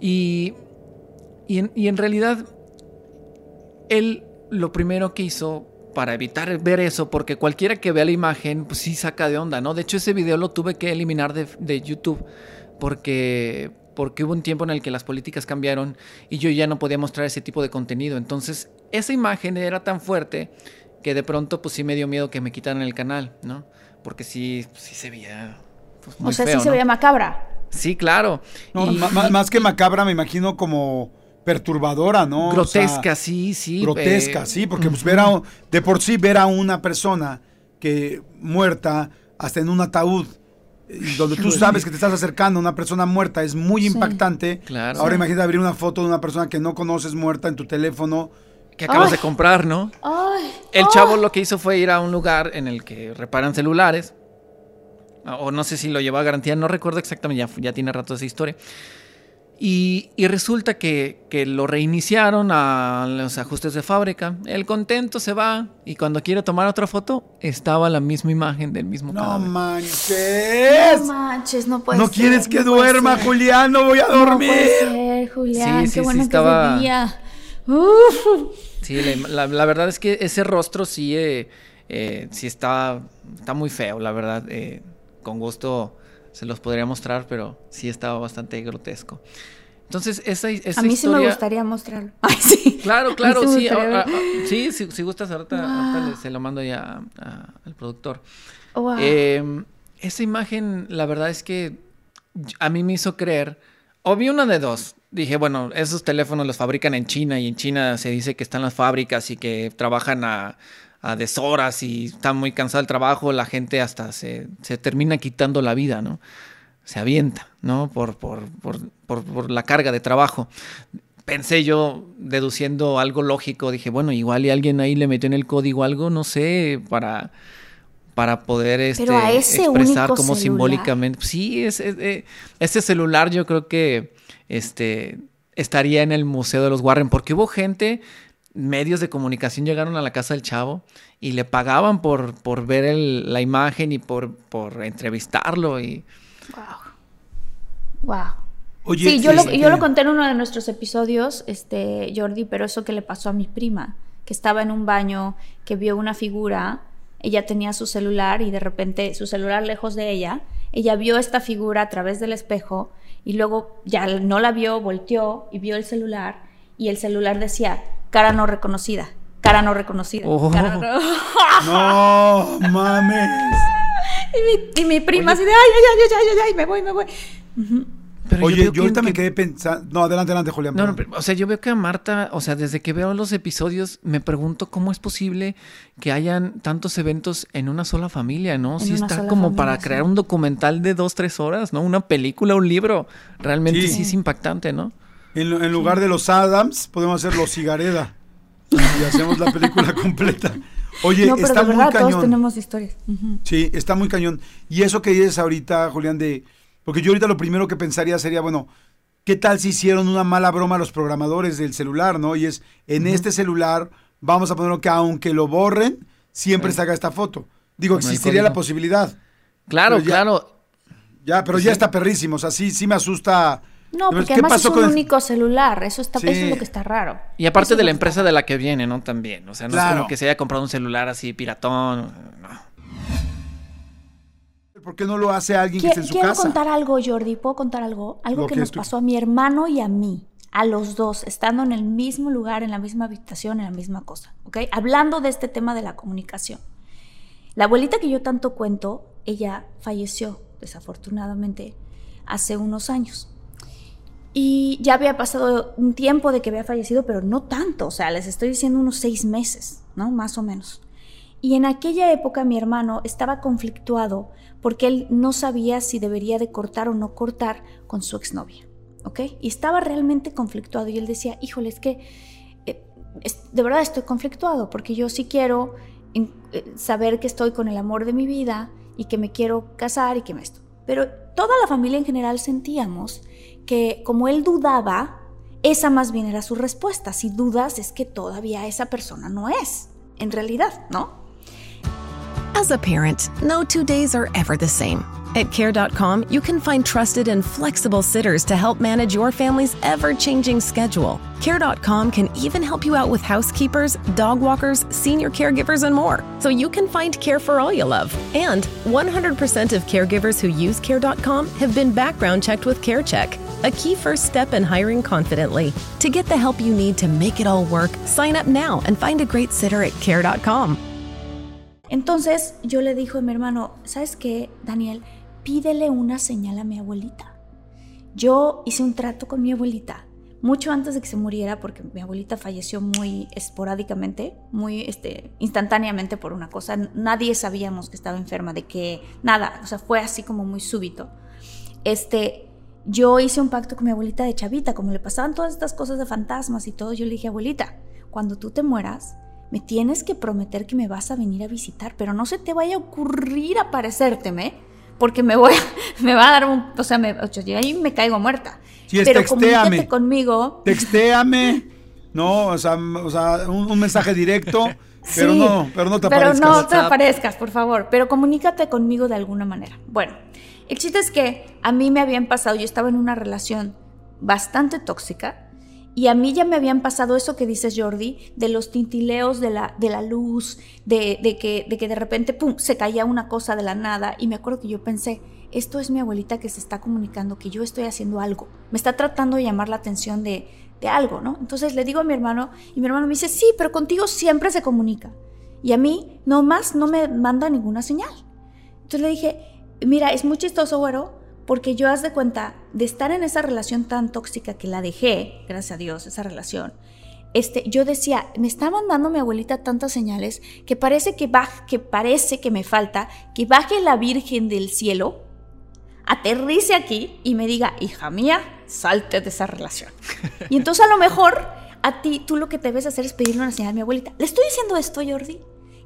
Y, y, en, y en realidad, él lo primero que hizo para evitar ver eso, porque cualquiera que vea la imagen, pues sí saca de onda, ¿no? De hecho, ese video lo tuve que eliminar de, de YouTube porque, porque hubo un tiempo en el que las políticas cambiaron y yo ya no podía mostrar ese tipo de contenido. Entonces, esa imagen era tan fuerte que de pronto, pues sí me dio miedo que me quitaran el canal, ¿no? Porque sí, sí se veía. pues, muy
O sea,
feo,
sí se veía macabra.
Sí, claro.
No,
Y-
más que macabra, me imagino como perturbadora, ¿no? O
Grotesca,
sea,
sí, sí.
Grotesca,
eh,
sí, porque pues, ver a, de por sí ver a una persona que muerta hasta en un ataúd y donde tú sabes que te estás acercando a una persona muerta es muy
Sí.
impactante.
Claro.
Ahora
Sí.
imagina abrir una foto de una persona que no conoces muerta en tu teléfono.
Que acabas
Ay.
de comprar, ¿no?
Ay.
El
ay.
chavo lo que hizo fue ir a un lugar en el que reparan celulares. O no sé si lo llevó a garantía, no recuerdo exactamente, ya, ya tiene rato esa historia. Y, y resulta que, que lo reiniciaron a los ajustes de fábrica. El contento se va y cuando quiere tomar otra foto, estaba la misma imagen del mismo
No
cadáver.
manches.
No manches, no puede
No
ser.
quieres que
no
duerma. Julián, no voy a
No
dormir.
puede ser, Julián.
Sí, sí,
Qué
sí,
bueno
estaba-
que.
Sí, la, la- la verdad es que ese rostro sí, eh, eh, sí está, está muy feo, la verdad. eh, con gusto se los podría mostrar, pero sí estaba bastante grotesco. Sí, esa, esa
A mí sí me gustaría mostrarlo. Ay, sí.
Claro, claro,
sí
sí. si, si gustas, ahorita,
Wow.
ahorita le- se lo mando ya a- al productor.
Wow.
Eh, esa imagen, la verdad es que a mí me hizo creer, o vi una de dos. Dije, bueno, esos teléfonos los fabrican en China y en China se dice que están las fábricas y que trabajan a, a deshoras y están muy cansado del trabajo, la gente hasta se, se termina quitando la vida, ¿no? Se avienta, ¿no? Por, por, por, por, por la carga de trabajo. Pensé yo, deduciendo algo lógico, dije, bueno, igual y alguien ahí le metió en el código algo, no sé, para, para poder este, expresar como
celular.
simbólicamente. Sí, es, es- eh, este celular yo creo que este, estaría en el Museo de los Warren, porque hubo gente, medios de comunicación llegaron a la casa del chavo y le pagaban por, por ver el- la imagen y por, por entrevistarlo. Y,
Wow.
Oye,
sí, yo, lo,
este-
yo lo conté en uno de nuestros episodios, este, Jordi, pero eso que le pasó a mi prima, que estaba en un baño, que vio una figura, ella tenía su celular y de repente su celular lejos de ella, ella vio esta figura a través del espejo y luego ya no la vio, volteó y vio el celular y el celular decía cara no reconocida, cara no reconocida.
Oh.
Cara no-
No mames.
y, mi, y mi prima así de, ay, ay, ay, ay, ay, ay, me voy, me voy.
Pero
Oye, yo,
que-
ahorita me
que-
quedé pensando. No, adelante, adelante, Julián.
No, no, pero, o sea, yo veo que a Marta, o sea, desde que veo los episodios, me pregunto cómo es posible que hayan tantos eventos en una sola familia, ¿no? Sí
una
está como
familia,
para
sí.
crear un documental de dos, tres horas, ¿no? Una película, un libro. Realmente sí,
Sí.
es impactante, ¿no?
En, lu- en lugar de los Adams, podemos hacer los Cigareda. Y hacemos la película completa. Oye,
no, pero
está
de
muy
verdad todos
cañón.
tenemos historias.
Sí, está muy cañón. Y eso que dices ahorita, Julián, de. Porque yo ahorita lo primero que pensaría sería, bueno, ¿qué tal si hicieron una mala broma a los programadores del celular, no? Y es, en este celular vamos a ponerlo que aunque lo borren, siempre saca esta foto. Digo,
Con
existiría la posibilidad.
Claro,
ya-
claro.
Ya, pero
Pues
ya
sí.
está perrísimo. O sea, sí, sí me asusta.
No,
¿Qué
porque además es un
con
único celular. Eso, está,
Sí.
eso es lo que está raro.
Y aparte
Eso
de la empresa de la que viene, ¿no? También. O sea, no es como que se haya comprado un celular así piratón. No.
¿Por qué no lo hace alguien que esté en su
Quiero
casa?
contar algo, Jordi. ¿Puedo contar algo? Algo que
que
nos
tú-
pasó a mi hermano y a mí. A los dos, estando en el mismo lugar, en la misma habitación, en la misma cosa. ¿Ok? Hablando de este tema de la comunicación. La abuelita que yo tanto cuento, ella falleció, desafortunadamente, hace unos años. Y ya había pasado un tiempo de que había fallecido, pero no tanto. O sea, les estoy diciendo unos seis meses, ¿no? Más o menos. Y en aquella época mi hermano estaba conflictuado porque él no sabía si debería de cortar o no cortar con su exnovia, ¿ok? Y estaba realmente conflictuado y él decía, híjole, es que eh, de verdad estoy conflictuado porque yo sí quiero eh, saber que estoy con el amor de mi vida y que me quiero casar y que me esto. Pero toda la familia en general sentíamos que como él dudaba, esa más bien era su respuesta. Si dudas es que todavía esa persona no es, en realidad, ¿no?
As a parent, no two days are ever the same. At care.com, you can find trusted and flexible sitters to help manage your family's ever changing schedule. Care.com can even help you out with housekeepers, dog walkers, senior caregivers, and more, so you can find care for all you love. And 100% of caregivers who use Care.com have been background checked with CareCheck, a key first step in hiring confidently. To get the help you need to make it all work, sign up now and find a great sitter at Care.com.
Entonces yo le dijo a mi hermano, ¿sabes qué, Daniel? Pídele una señal a mi abuelita. Yo hice un trato con mi abuelita mucho antes de que se muriera, porque mi abuelita falleció muy esporádicamente, muy este, instantáneamente por una cosa. Nadie sabíamos que estaba enferma, de que nada, o sea, fue así como muy súbito. Este, yo hice un pacto con mi abuelita de chavita, como le pasaban todas estas cosas de fantasmas y todo, yo le dije, abuelita, cuando tú te mueras, me tienes que prometer que me vas a venir a visitar, pero no se te vaya a ocurrir aparecérteme, porque me voy a, me va a dar un, o sea, me, yo ahí me caigo muerta.
Sí, es
pero
textéame.
conmigo.
Textéame. No, o sea, o sea un, un mensaje directo, pero
Sí,
no, pero no te
Pero
aparezcas.
no te aparezcas, por favor. Pero comunícate conmigo de alguna manera. Bueno, el chiste es que a mí me habían pasado, yo estaba en una relación bastante tóxica y a mí ya me habían pasado eso que dices, Jordi, de los tintileos de la, de la luz, de, de que, de que de repente, pum, se caía una cosa de la nada. Y me acuerdo que yo pensé, esto es mi abuelita que se está comunicando, que yo estoy haciendo algo. Me está tratando de llamar la atención de, de algo, ¿no? Entonces le digo a mi hermano y mi hermano me dice, sí, pero contigo siempre se comunica. Y a mí nomás no me manda ninguna señal. Entonces le dije, mira, es muy chistoso, güero, porque yo haz de cuenta de estar en esa relación tan tóxica que la dejé, gracias a Dios, esa relación. Este, yo decía, me está mandando mi abuelita tantas señales que parece que, baj- que parece que me falta que baje la Virgen del cielo, aterrice aquí y me diga, hija mía, salte de esa relación. Y entonces a lo mejor a ti, tú lo que debes hacer es pedirle una señal a mi abuelita. Le estoy diciendo esto, Jordi.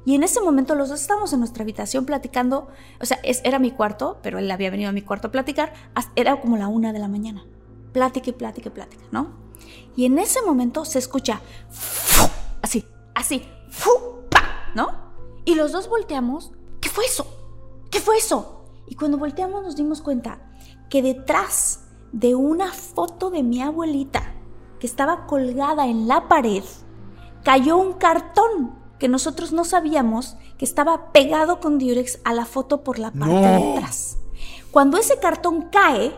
Y en ese momento los dos estábamos en nuestra habitación platicando, o sea, es- era mi cuarto, pero él había venido a mi cuarto a platicar, era como la una de la mañana. Plática y plática y plática, ¿no? Y en ese momento se escucha así, así. ¿no? Y los dos volteamos, ¿qué fue eso? ¿Qué fue eso? Y cuando volteamos nos dimos cuenta que detrás de una foto de mi abuelita que estaba colgada en la pared, cayó un cartón que nosotros no sabíamos que estaba pegado con diurex a la foto por la parte
No.
de atrás. Cuando ese cartón cae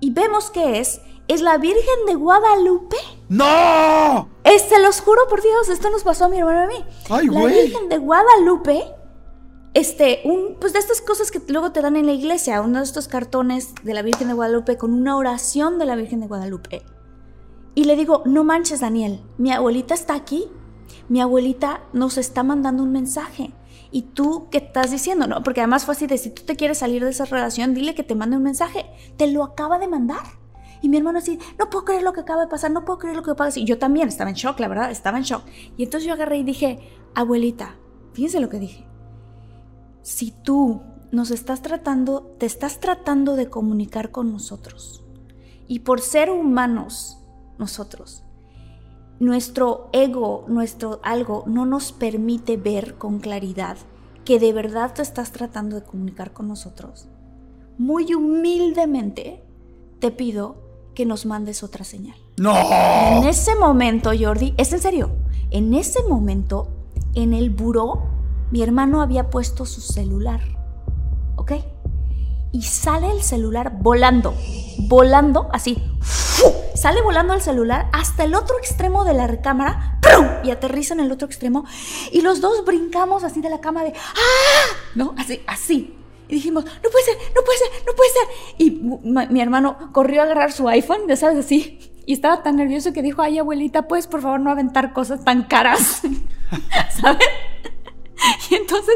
y vemos qué es, es la Virgen de Guadalupe.
¡No!
Es, se los juro por Dios, esto nos pasó a mi hermano y a mí.
Ay,
la. Virgen de Guadalupe, este, un, pues de estas cosas que luego te dan en la iglesia, uno de estos cartones de la Virgen de Guadalupe con una oración de la Virgen de Guadalupe. Y le digo, no manches, Daniel, mi abuelita está aquí. Mi abuelita nos está mandando un mensaje. ¿Y tú qué estás diciendo? No, porque además fue así de si tú te quieres salir de esa relación, dile que te mande un mensaje. Te lo acaba de mandar. Y mi hermano así, no puedo creer lo que acaba de pasar, no puedo creer lo que pasa. Y yo también estaba en shock, la verdad, estaba en shock. Y entonces yo agarré y dije, abuelita, fíjense lo que dije. Si tú nos estás tratando, te estás tratando de comunicar con nosotros. Y por ser humanos, nosotros, nuestro ego, nuestro algo, no nos permite ver con claridad que de verdad te estás tratando de comunicar con nosotros. Muy humildemente te pido que nos mandes otra señal.
¡No!
En ese momento, Jordi, es en serio, en ese momento, en el buró, mi hermano había puesto su celular. ¿Ok? Y sale el celular volando, volando así. Sale volando el celular hasta el otro extremo de la recámara ¡prum! y aterriza en el otro extremo. Y los dos brincamos así de la cama de ¡Ah! ¿No? Así, así. Y dijimos, no puede ser, no puede ser, no puede ser. Y mi, mi hermano corrió a agarrar su iPhone, ya sabes, así. Y estaba tan nervioso que dijo, ay, abuelita, ¿puedes por favor no aventar cosas tan caras? ¿Sabes? Y entonces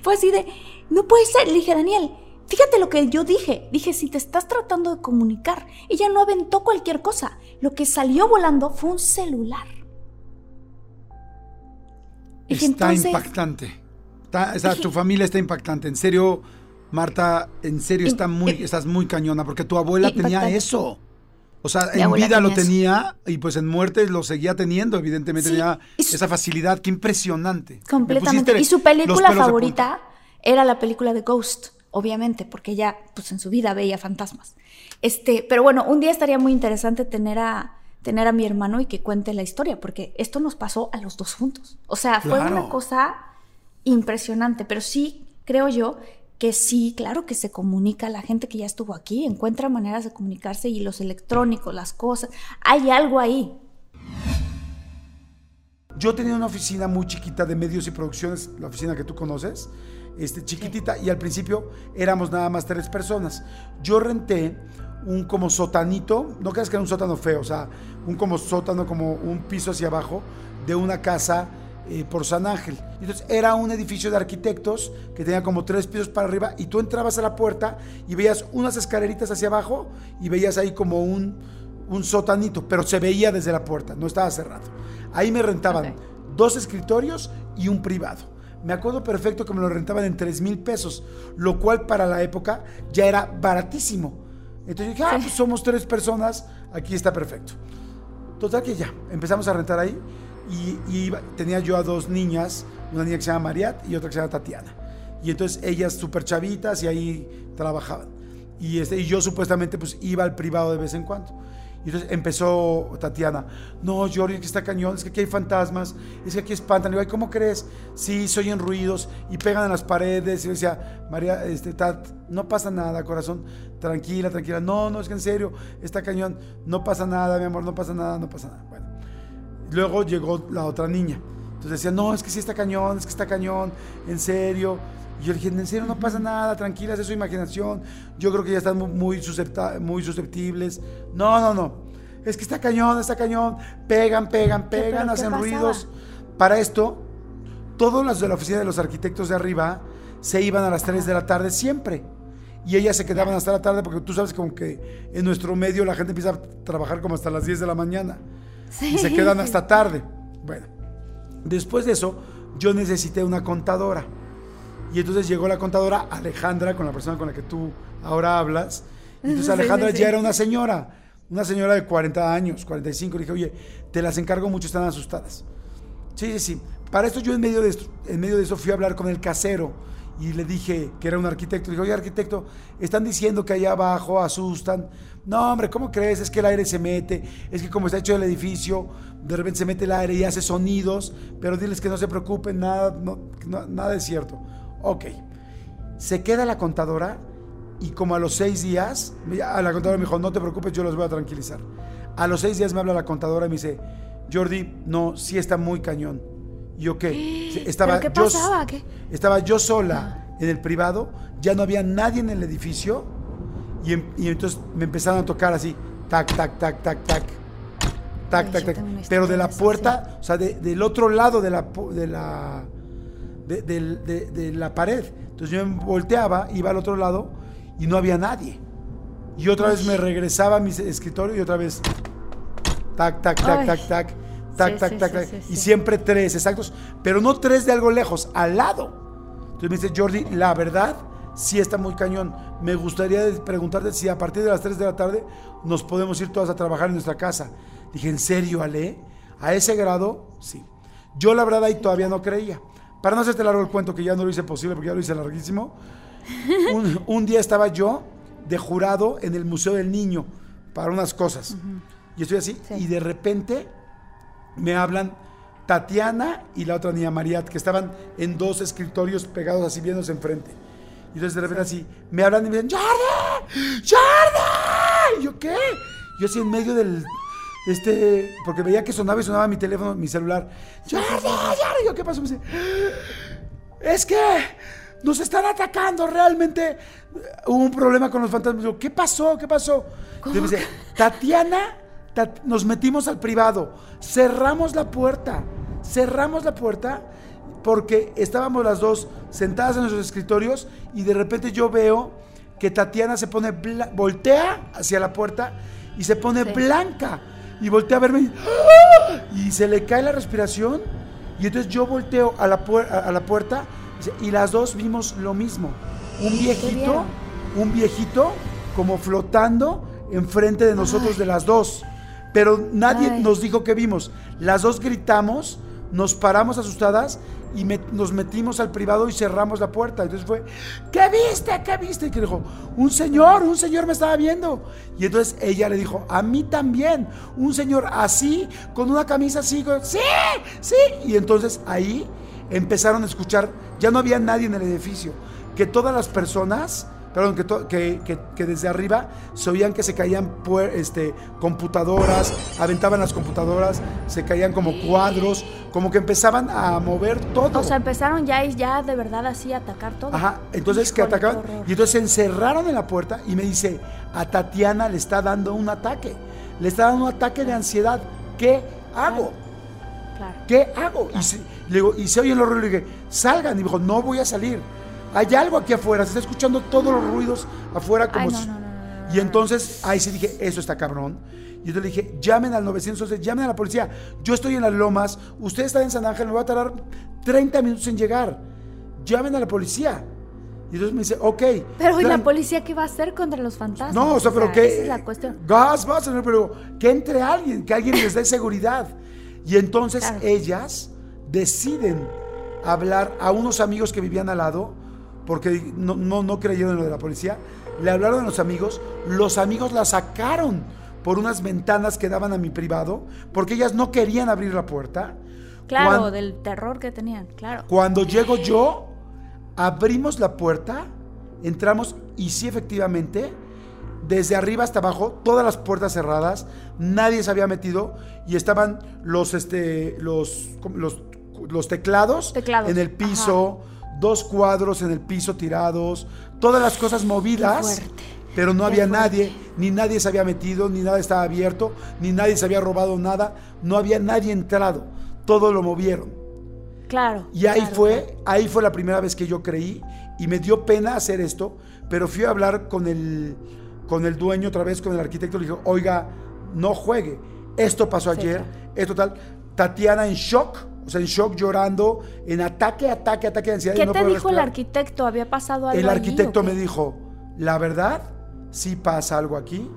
fue así de, no puede ser. Le dije, Daniel, fíjate lo que yo dije. Dije, si te estás tratando de comunicar, ella no aventó cualquier cosa. Lo que salió volando fue un celular.
Está
entonces-
impactante. Está- o sea, tu familia está impactante. En serio, Marta, en serio está muy, estás muy cañona porque tu abuela tenía eso. O sea,
Mi
en vida lo
tenía eso.
y pues en muerte lo seguía teniendo. Evidentemente
Sí,
tenía
su-
esa facilidad. Qué impresionante. Me
Completamente. Y su película favorita era la película de Ghost, obviamente, porque ella, pues en su vida veía fantasmas. Este, pero bueno, un día estaría muy interesante tener a tener a mi hermano y que cuente la historia, porque esto nos pasó a los dos juntos. O sea, fue
Claro.
una cosa impresionante, pero sí creo yo que sí, claro que se comunica, la gente que ya estuvo aquí encuentra maneras de comunicarse y los electrónicos, las cosas, hay algo ahí.
Yo tenía una oficina muy chiquita de medios y producciones, la oficina que tú conoces, este, chiquitita, y al principio éramos nada más tres personas. Yo renté un como sotanito, no creas que era un sótano feo, o sea, un como sótano, como un piso hacia abajo de una casa eh, por San Ángel. Entonces era un edificio de arquitectos que tenía como tres pisos para arriba y tú entrabas a la puerta y veías unas escaleritas hacia abajo y veías ahí como un, un sotanito, pero se veía desde la puerta, no estaba cerrado. Ahí me rentaban dos escritorios y un privado. Me acuerdo perfecto que me lo rentaban en 3 mil pesos, lo cual para la época ya era baratísimo. Entonces dije, ah, pues somos tres personas, aquí está perfecto. Total que ya, empezamos a rentar ahí y, y tenía yo a dos niñas, una niña que se llama Mariat y otra que se llama Tatiana. Y entonces ellas súper chavitas y ahí trabajaban. Y, este, y yo supuestamente pues iba al privado de vez en cuando. Y entonces empezó Tatiana, no, Jordi, es que está cañón, es que aquí hay fantasmas, es que aquí espantan. Yo, "Ay, ¿cómo crees? Sí, se oyen ruidos y pegan en las paredes. Y yo decía, María, este, Tat, no pasa nada, corazón, tranquila, tranquila. No, no, es que en serio, está cañón, no pasa nada, mi amor, no pasa nada, no pasa nada. Bueno, luego llegó la otra niña. Entonces decía, no, es que sí está cañón, es que está cañón, en serio. Y yo le dije, en serio, no pasa nada, tranquilas, es su imaginación. Yo creo que ya están mu- muy, susceptibles. No, no, no. Es que está cañón, está cañón. Pegan, pegan,
¿Qué, pero
pegan, hacen ruidos. Para esto, todos los de la oficina de los arquitectos de arriba se iban a las 3 de la tarde siempre. Y ellas se quedaban hasta la tarde porque tú sabes como que en nuestro medio la gente empieza a trabajar como hasta las 10 de la mañana. Y se quedan hasta tarde. Bueno, después de eso yo necesité una contadora. Y entonces llegó la contadora Alejandra, con la persona con la que tú ahora hablas. Y entonces
Sí,
Alejandra
sí, sí.
ya era una señora, una señora de 40 años, 45. Le dije, oye, te las encargo mucho, están asustadas. Sí, sí, sí. Para esto yo en medio de, esto, en medio de eso fui a hablar con el casero y le dije que era un arquitecto. Le dije, oye, arquitecto, están diciendo que allá abajo asustan. No, hombre, ¿cómo crees? Es que el aire se mete, es que como está hecho el edificio, de repente se mete el aire y hace sonidos, pero diles que no se preocupen, nada, no- nada es cierto. Ok. Se queda la contadora Y como a los seis días, a la contadora me dijo, no te preocupes, yo los voy a tranquilizar. A los seis días me habla la contadora y me dice, Jordi, no, sí está muy cañón. Y yo qué? Estaba
¿Pero qué
yo,
pasaba? ¿Qué?
Estaba yo sola en el privado, ya no había nadie en el edificio y, em- y entonces me empezaron a tocar así, tac, tac, tac, tac, tac, tac,
Ay,
tac,
yo
tac. Pero de la puerta, o sea, de- del otro lado de la, de la, de, del- de- de la pared. Entonces yo me volteaba, iba al otro lado y no había nadie. Y otra vez me regresaba a mi escritorio y otra vez, tac, tac, tac,
Ay.
tac, tac, tac,
Sí,
tac,
sí,
tac,
sí,
tac.
sí,
Y siempre tres exactos, pero no tres de algo lejos, al lado. Entonces me dice, Jordi, la verdad, sí está muy cañón. Me gustaría preguntarte si a partir de las 3 de la tarde nos podemos ir todas a trabajar en nuestra casa. Dije, ¿en serio, Ale? ¿A ese grado? Sí. Yo la verdad ahí todavía no creía. Para no hacerte largo el cuento, que ya no lo hice posible porque ya lo hice larguísimo, un, un día estaba yo de jurado en el Museo del Niño para unas cosas. Y estoy así, y de repente me hablan Tatiana y la otra niña Mariat, que estaban en dos escritorios pegados así viéndose enfrente. Y entonces de repente así, me hablan y me dicen, ¡Jordi! ¡Jordi! Y yo, ¿qué? Yo así en medio del, este, porque veía que sonaba y sonaba mi teléfono, mi celular. ¡Jordi! ¡Jordi! Y yo, ¿qué pasó? Me dice, es que nos están atacando realmente. Hubo un problema con los fantasmas. Digo, ¿qué pasó? ¿Qué pasó? Me dice, Tatiana, Tat- nos metimos al privado, cerramos la puerta, cerramos la puerta porque estábamos las dos sentadas en nuestros escritorios y de repente yo veo que Tatiana se pone, voltea hacia la puerta y se pone blanca y voltea a verme y, ¡ah! y se le cae la respiración y entonces yo volteo a la, puer- a a la puerta y las dos vimos lo mismo. Un viejito, un viejito como flotando enfrente de nosotros de las dos. Pero nadie
Ay.
nos dijo que vimos. Las dos gritamos, nos paramos asustadas y nos metimos al privado y cerramos la puerta. Entonces fue, ¿qué viste? ¿Qué viste? Y que dijo, un señor, un señor me estaba viendo. Y entonces ella le dijo, a mí también, un señor así, con una camisa así, sí, sí. Y entonces ahí empezaron a escuchar, ya no había nadie en el edificio, que todas las personas, perdón, que, to- que, que- que desde arriba se oían que se caían puer- este, computadoras, aventaban las computadoras, se caían como cuadros, como que empezaban a mover todo.
O sea, empezaron ya y ya de verdad así a atacar todo.
Ajá, entonces que
Híjole,
atacaban y entonces se encerraron en la puerta y me dice, a Tatiana le está dando un ataque, le está dando un ataque de ansiedad, ¿qué hago?
Claro.
¿Qué hago? Y, se, le digo, y se oyen los ruidos. Le dije, salgan. Y me dijo, no voy a salir. Hay algo aquí afuera. Se está escuchando todos los ruidos afuera como
Ay, no,
si-
no, no, no,
Y entonces ahí sí dije, eso está cabrón. Y yo le dije, llamen al 911, llamen a la policía. Yo estoy en las lomas, usted está en San Ángel, me va a tardar 30 minutos en llegar. Llamen a la policía. Y entonces me dice, ok.
Pero ¿y la policía qué va a hacer contra los fantasmas?
no, o sea, pero que.
Esa es la cuestión.
Gas, va a ser, pero que entre alguien, que alguien les dé seguridad. Y entonces
Claro.
ellas deciden hablar a unos amigos que vivían al lado, porque no, no, no creyeron en lo de la policía. Le hablaron a los amigos, los amigos la sacaron por unas ventanas que daban a mi privado, porque ellas no querían abrir la puerta.
Claro,
Cuan-
del terror que tenían, claro.
cuando llego yo, abrimos la puerta, entramos y sí, efectivamente, desde arriba hasta abajo, todas las puertas cerradas, nadie se había metido y estaban los, este, los, los, los teclados,
Teclados,
en el piso, dos cuadros en el piso tirados, todas las cosas movidas. Pero no
qué
había
fuerte.
nadie, ni nadie se había metido, ni nada estaba abierto, ni nadie se había robado nada, no había nadie entrado, todo lo movieron.
Claro.
Y ahí
claro,
fue,
claro.
ahí fue la primera vez que yo creí y me dio pena hacer esto, pero fui a hablar con el, con el dueño otra vez, con el arquitecto, le dije, oiga, no juegue, esto pasó
Sí,
ayer,
claro.
esto tal. Tatiana en shock, o sea, en shock llorando, en ataque, ataque, ataque de ansiedad. y
¿Qué
no
te dijo el
respirar.
arquitecto? ¿Había pasado algo
El arquitecto
qué?
me dijo, la verdad, sí pasa algo aquí,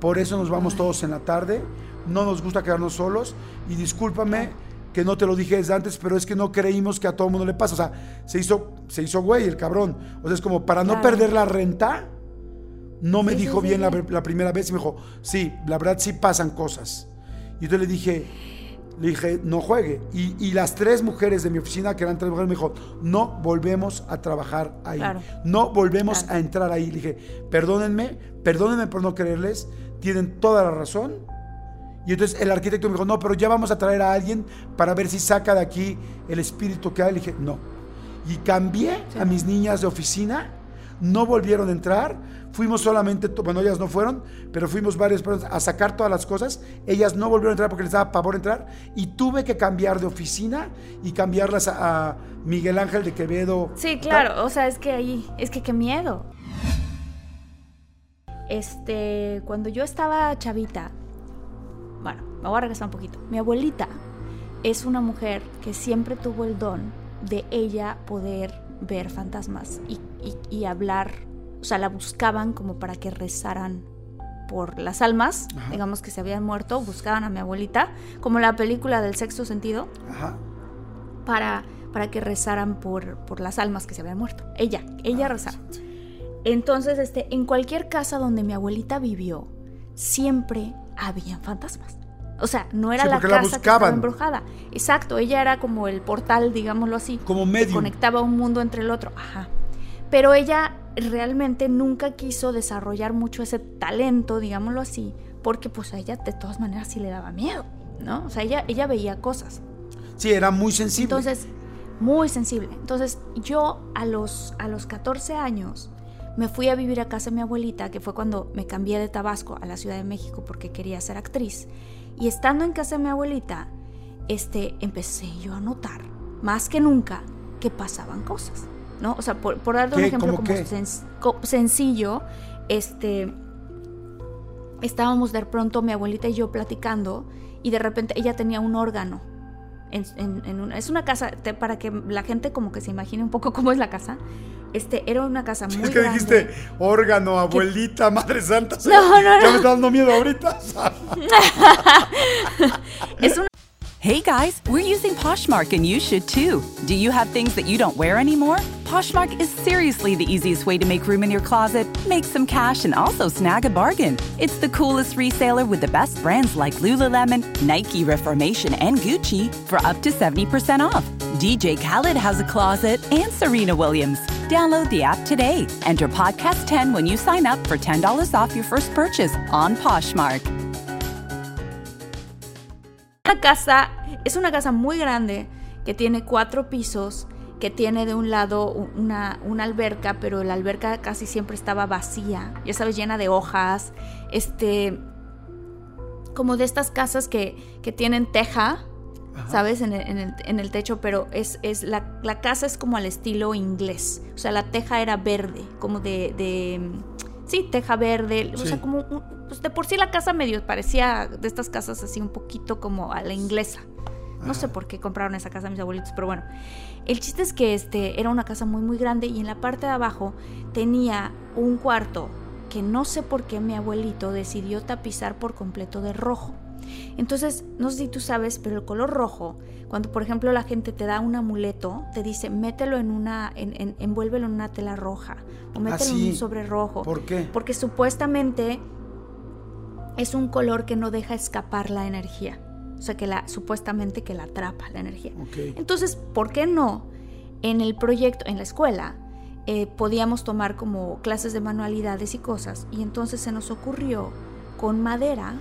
por eso nos vamos todos en la tarde, no nos gusta quedarnos solos y discúlpame que no te lo dije desde antes, pero es que no creímos que a todo el mundo le pasa, o sea, se hizo, se hizo güey el cabrón, o sea, es como para no
Claro.
perder la renta, no me
Sí,
dijo
sí,
bien
sí.
La, la primera vez y me dijo, sí, la verdad sí pasan cosas. Y entonces le dije, Le dije, no juegue. Y, y las tres mujeres de mi oficina, que eran tres mujeres, me dijo, no volvemos a trabajar ahí.
Claro.
No volvemos a entrar ahí. Le dije, perdónenme, perdónenme por no creerles, tienen toda la razón. Y entonces el arquitecto me dijo, no, pero ya vamos a traer a alguien para ver si saca de aquí el espíritu que hay. Le dije, no. Y cambié a mis niñas de oficina, no volvieron a entrar. Fuimos solamente, bueno, ellas no fueron, pero fuimos varias personas a sacar todas las cosas. Ellas no volvieron a entrar porque les daba pavor entrar. Y tuve que cambiar de oficina y cambiarlas a, a Miguel Ángel de Quevedo.
Sí, claro, o sea, es que ahí, es que qué miedo. Este, cuando yo estaba chavita, bueno, me voy a regresar un poquito. Mi abuelita es una mujer que siempre tuvo el don de ella poder ver fantasmas y, y- y hablar, o sea, la buscaban como para que rezaran por las almas,
Ajá.
digamos que se habían muerto, buscaban a mi abuelita, como la película del sexto sentido,
Ajá.
para, para que rezaran por, por las almas que se habían muerto. Ella, ella rezaba. Entonces, este, en cualquier casa donde mi abuelita vivió, siempre habían fantasmas. O sea, no era
Sí,
la casa que estaba embrujada. Exacto, ella era como el portal, digámoslo así.
Como
que
medium.
conectaba un mundo entre el otro. Ajá. Pero ella realmente nunca quiso desarrollar mucho ese talento, digámoslo así, porque pues a ella de todas maneras sí le daba miedo, ¿no? O sea, ella, ella veía cosas.
Sí, era muy sensible.
Entonces, muy sensible. Entonces, yo a los, a los 14 años me fui a vivir a casa de mi abuelita, que fue cuando me cambié de Tabasco a la Ciudad de México porque quería ser actriz. Y estando en casa de mi abuelita, este, empecé yo a notar, más que nunca, que pasaban cosas. ¿No? O sea, por, por darte un
¿Qué?
ejemplo
¿Cómo
como
qué?
sens- co- sencillo, este, estábamos de pronto mi abuelita y yo platicando y de repente ella tenía un órgano. En, en- en una, es una casa, te- para que la gente como que se imagine un poco cómo es la casa. Este, era una casa muy
Es que
grande.
dijiste órgano, abuelita, madre santa.
No, no,
Ya
no.
me está dando miedo ahorita.
es una
Hey guys, we're using Poshmark and you should too. Do you have things that you don't wear anymore? Poshmark is seriously the easiest way to make room in your closet, make some cash, and also snag a bargain. It's the coolest reseller with the best brands like Lululemon, Nike, Reformation, and Gucci for up to 70% off. DJ Khaled has a closet and Serena Williams. Download the app today. Enter podcast 10 when you sign up for $10 off your first purchase on Poshmark.
Una casa, es una casa muy grande que tiene cuatro pisos, que tiene de un lado una, una alberca, pero la alberca casi siempre estaba vacía, ya sabes, llena de hojas, este, como de estas casas que, que tienen teja, ¿sabes? En el, en el- en el techo, pero es, es la, la casa es como al estilo inglés, o sea, la teja era verde, como de, de sí, teja verde, o sea, como, un- pues de por sí la casa medio parecía de estas casas así un poquito como a la inglesa. No sé por qué compraron esa casa mis abuelitos, pero bueno. El chiste es que este era una casa muy muy grande y en la parte de abajo tenía un cuarto que no sé por qué mi abuelito decidió tapizar por completo de rojo. Entonces, no sé si tú sabes, pero el color rojo, cuando por ejemplo la gente te da un amuleto, te dice, mételo en una, en- en- envuélvelo en una tela roja o mételo en
sí.
un sobre rojo.
¿Por qué?
Porque supuestamente es un color que no deja escapar la energía. O sea, que la, supuestamente que la atrapa la energía. Entonces, ¿por qué no en el proyecto, en la escuela, eh, podíamos tomar como clases de manualidades y cosas? Y entonces se nos ocurrió con madera,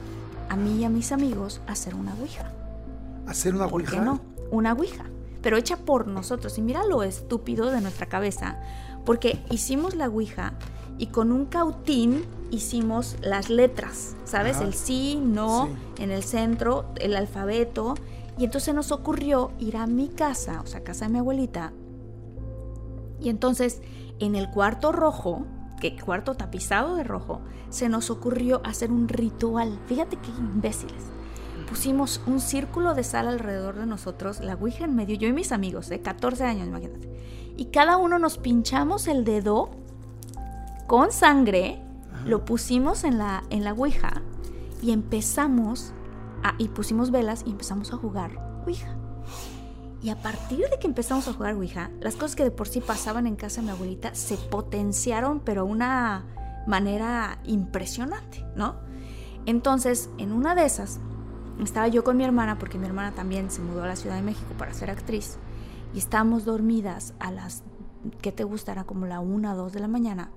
a mí y a mis amigos, hacer una ouija.
Hacer una
¿Por
ouija.
qué no? Una ouija. Pero hecha por nosotros. Y mira lo estúpido de nuestra cabeza. Porque hicimos la ouija y con un cautín hicimos las letras. ¿Sabes?
Ajá.
El sí, no, en el centro, el alfabeto. Y entonces nos ocurrió ir a mi casa, o sea, casa de mi abuelita. Y entonces en el cuarto rojo, que cuarto tapizado de rojo, se nos ocurrió hacer un ritual. Fíjate qué imbéciles pusimos un círculo de sal alrededor de nosotros, la Ouija en medio, yo y mis amigos, de 14 años, imagínate. Y cada uno nos pinchamos el dedo con sangre, lo pusimos en la, en la Ouija y empezamos, a, y pusimos velas y empezamos a jugar Ouija. Y a partir de que empezamos a jugar Ouija, las cosas que de por sí pasaban en casa de mi abuelita se potenciaron, pero a una manera impresionante, ¿no? Entonces, en una de esas, estaba yo con mi hermana, porque mi hermana también se mudó a la Ciudad de México para ser actriz, y estábamos dormidas a las, ¿qué te gustará? Como la una o dos de la mañana.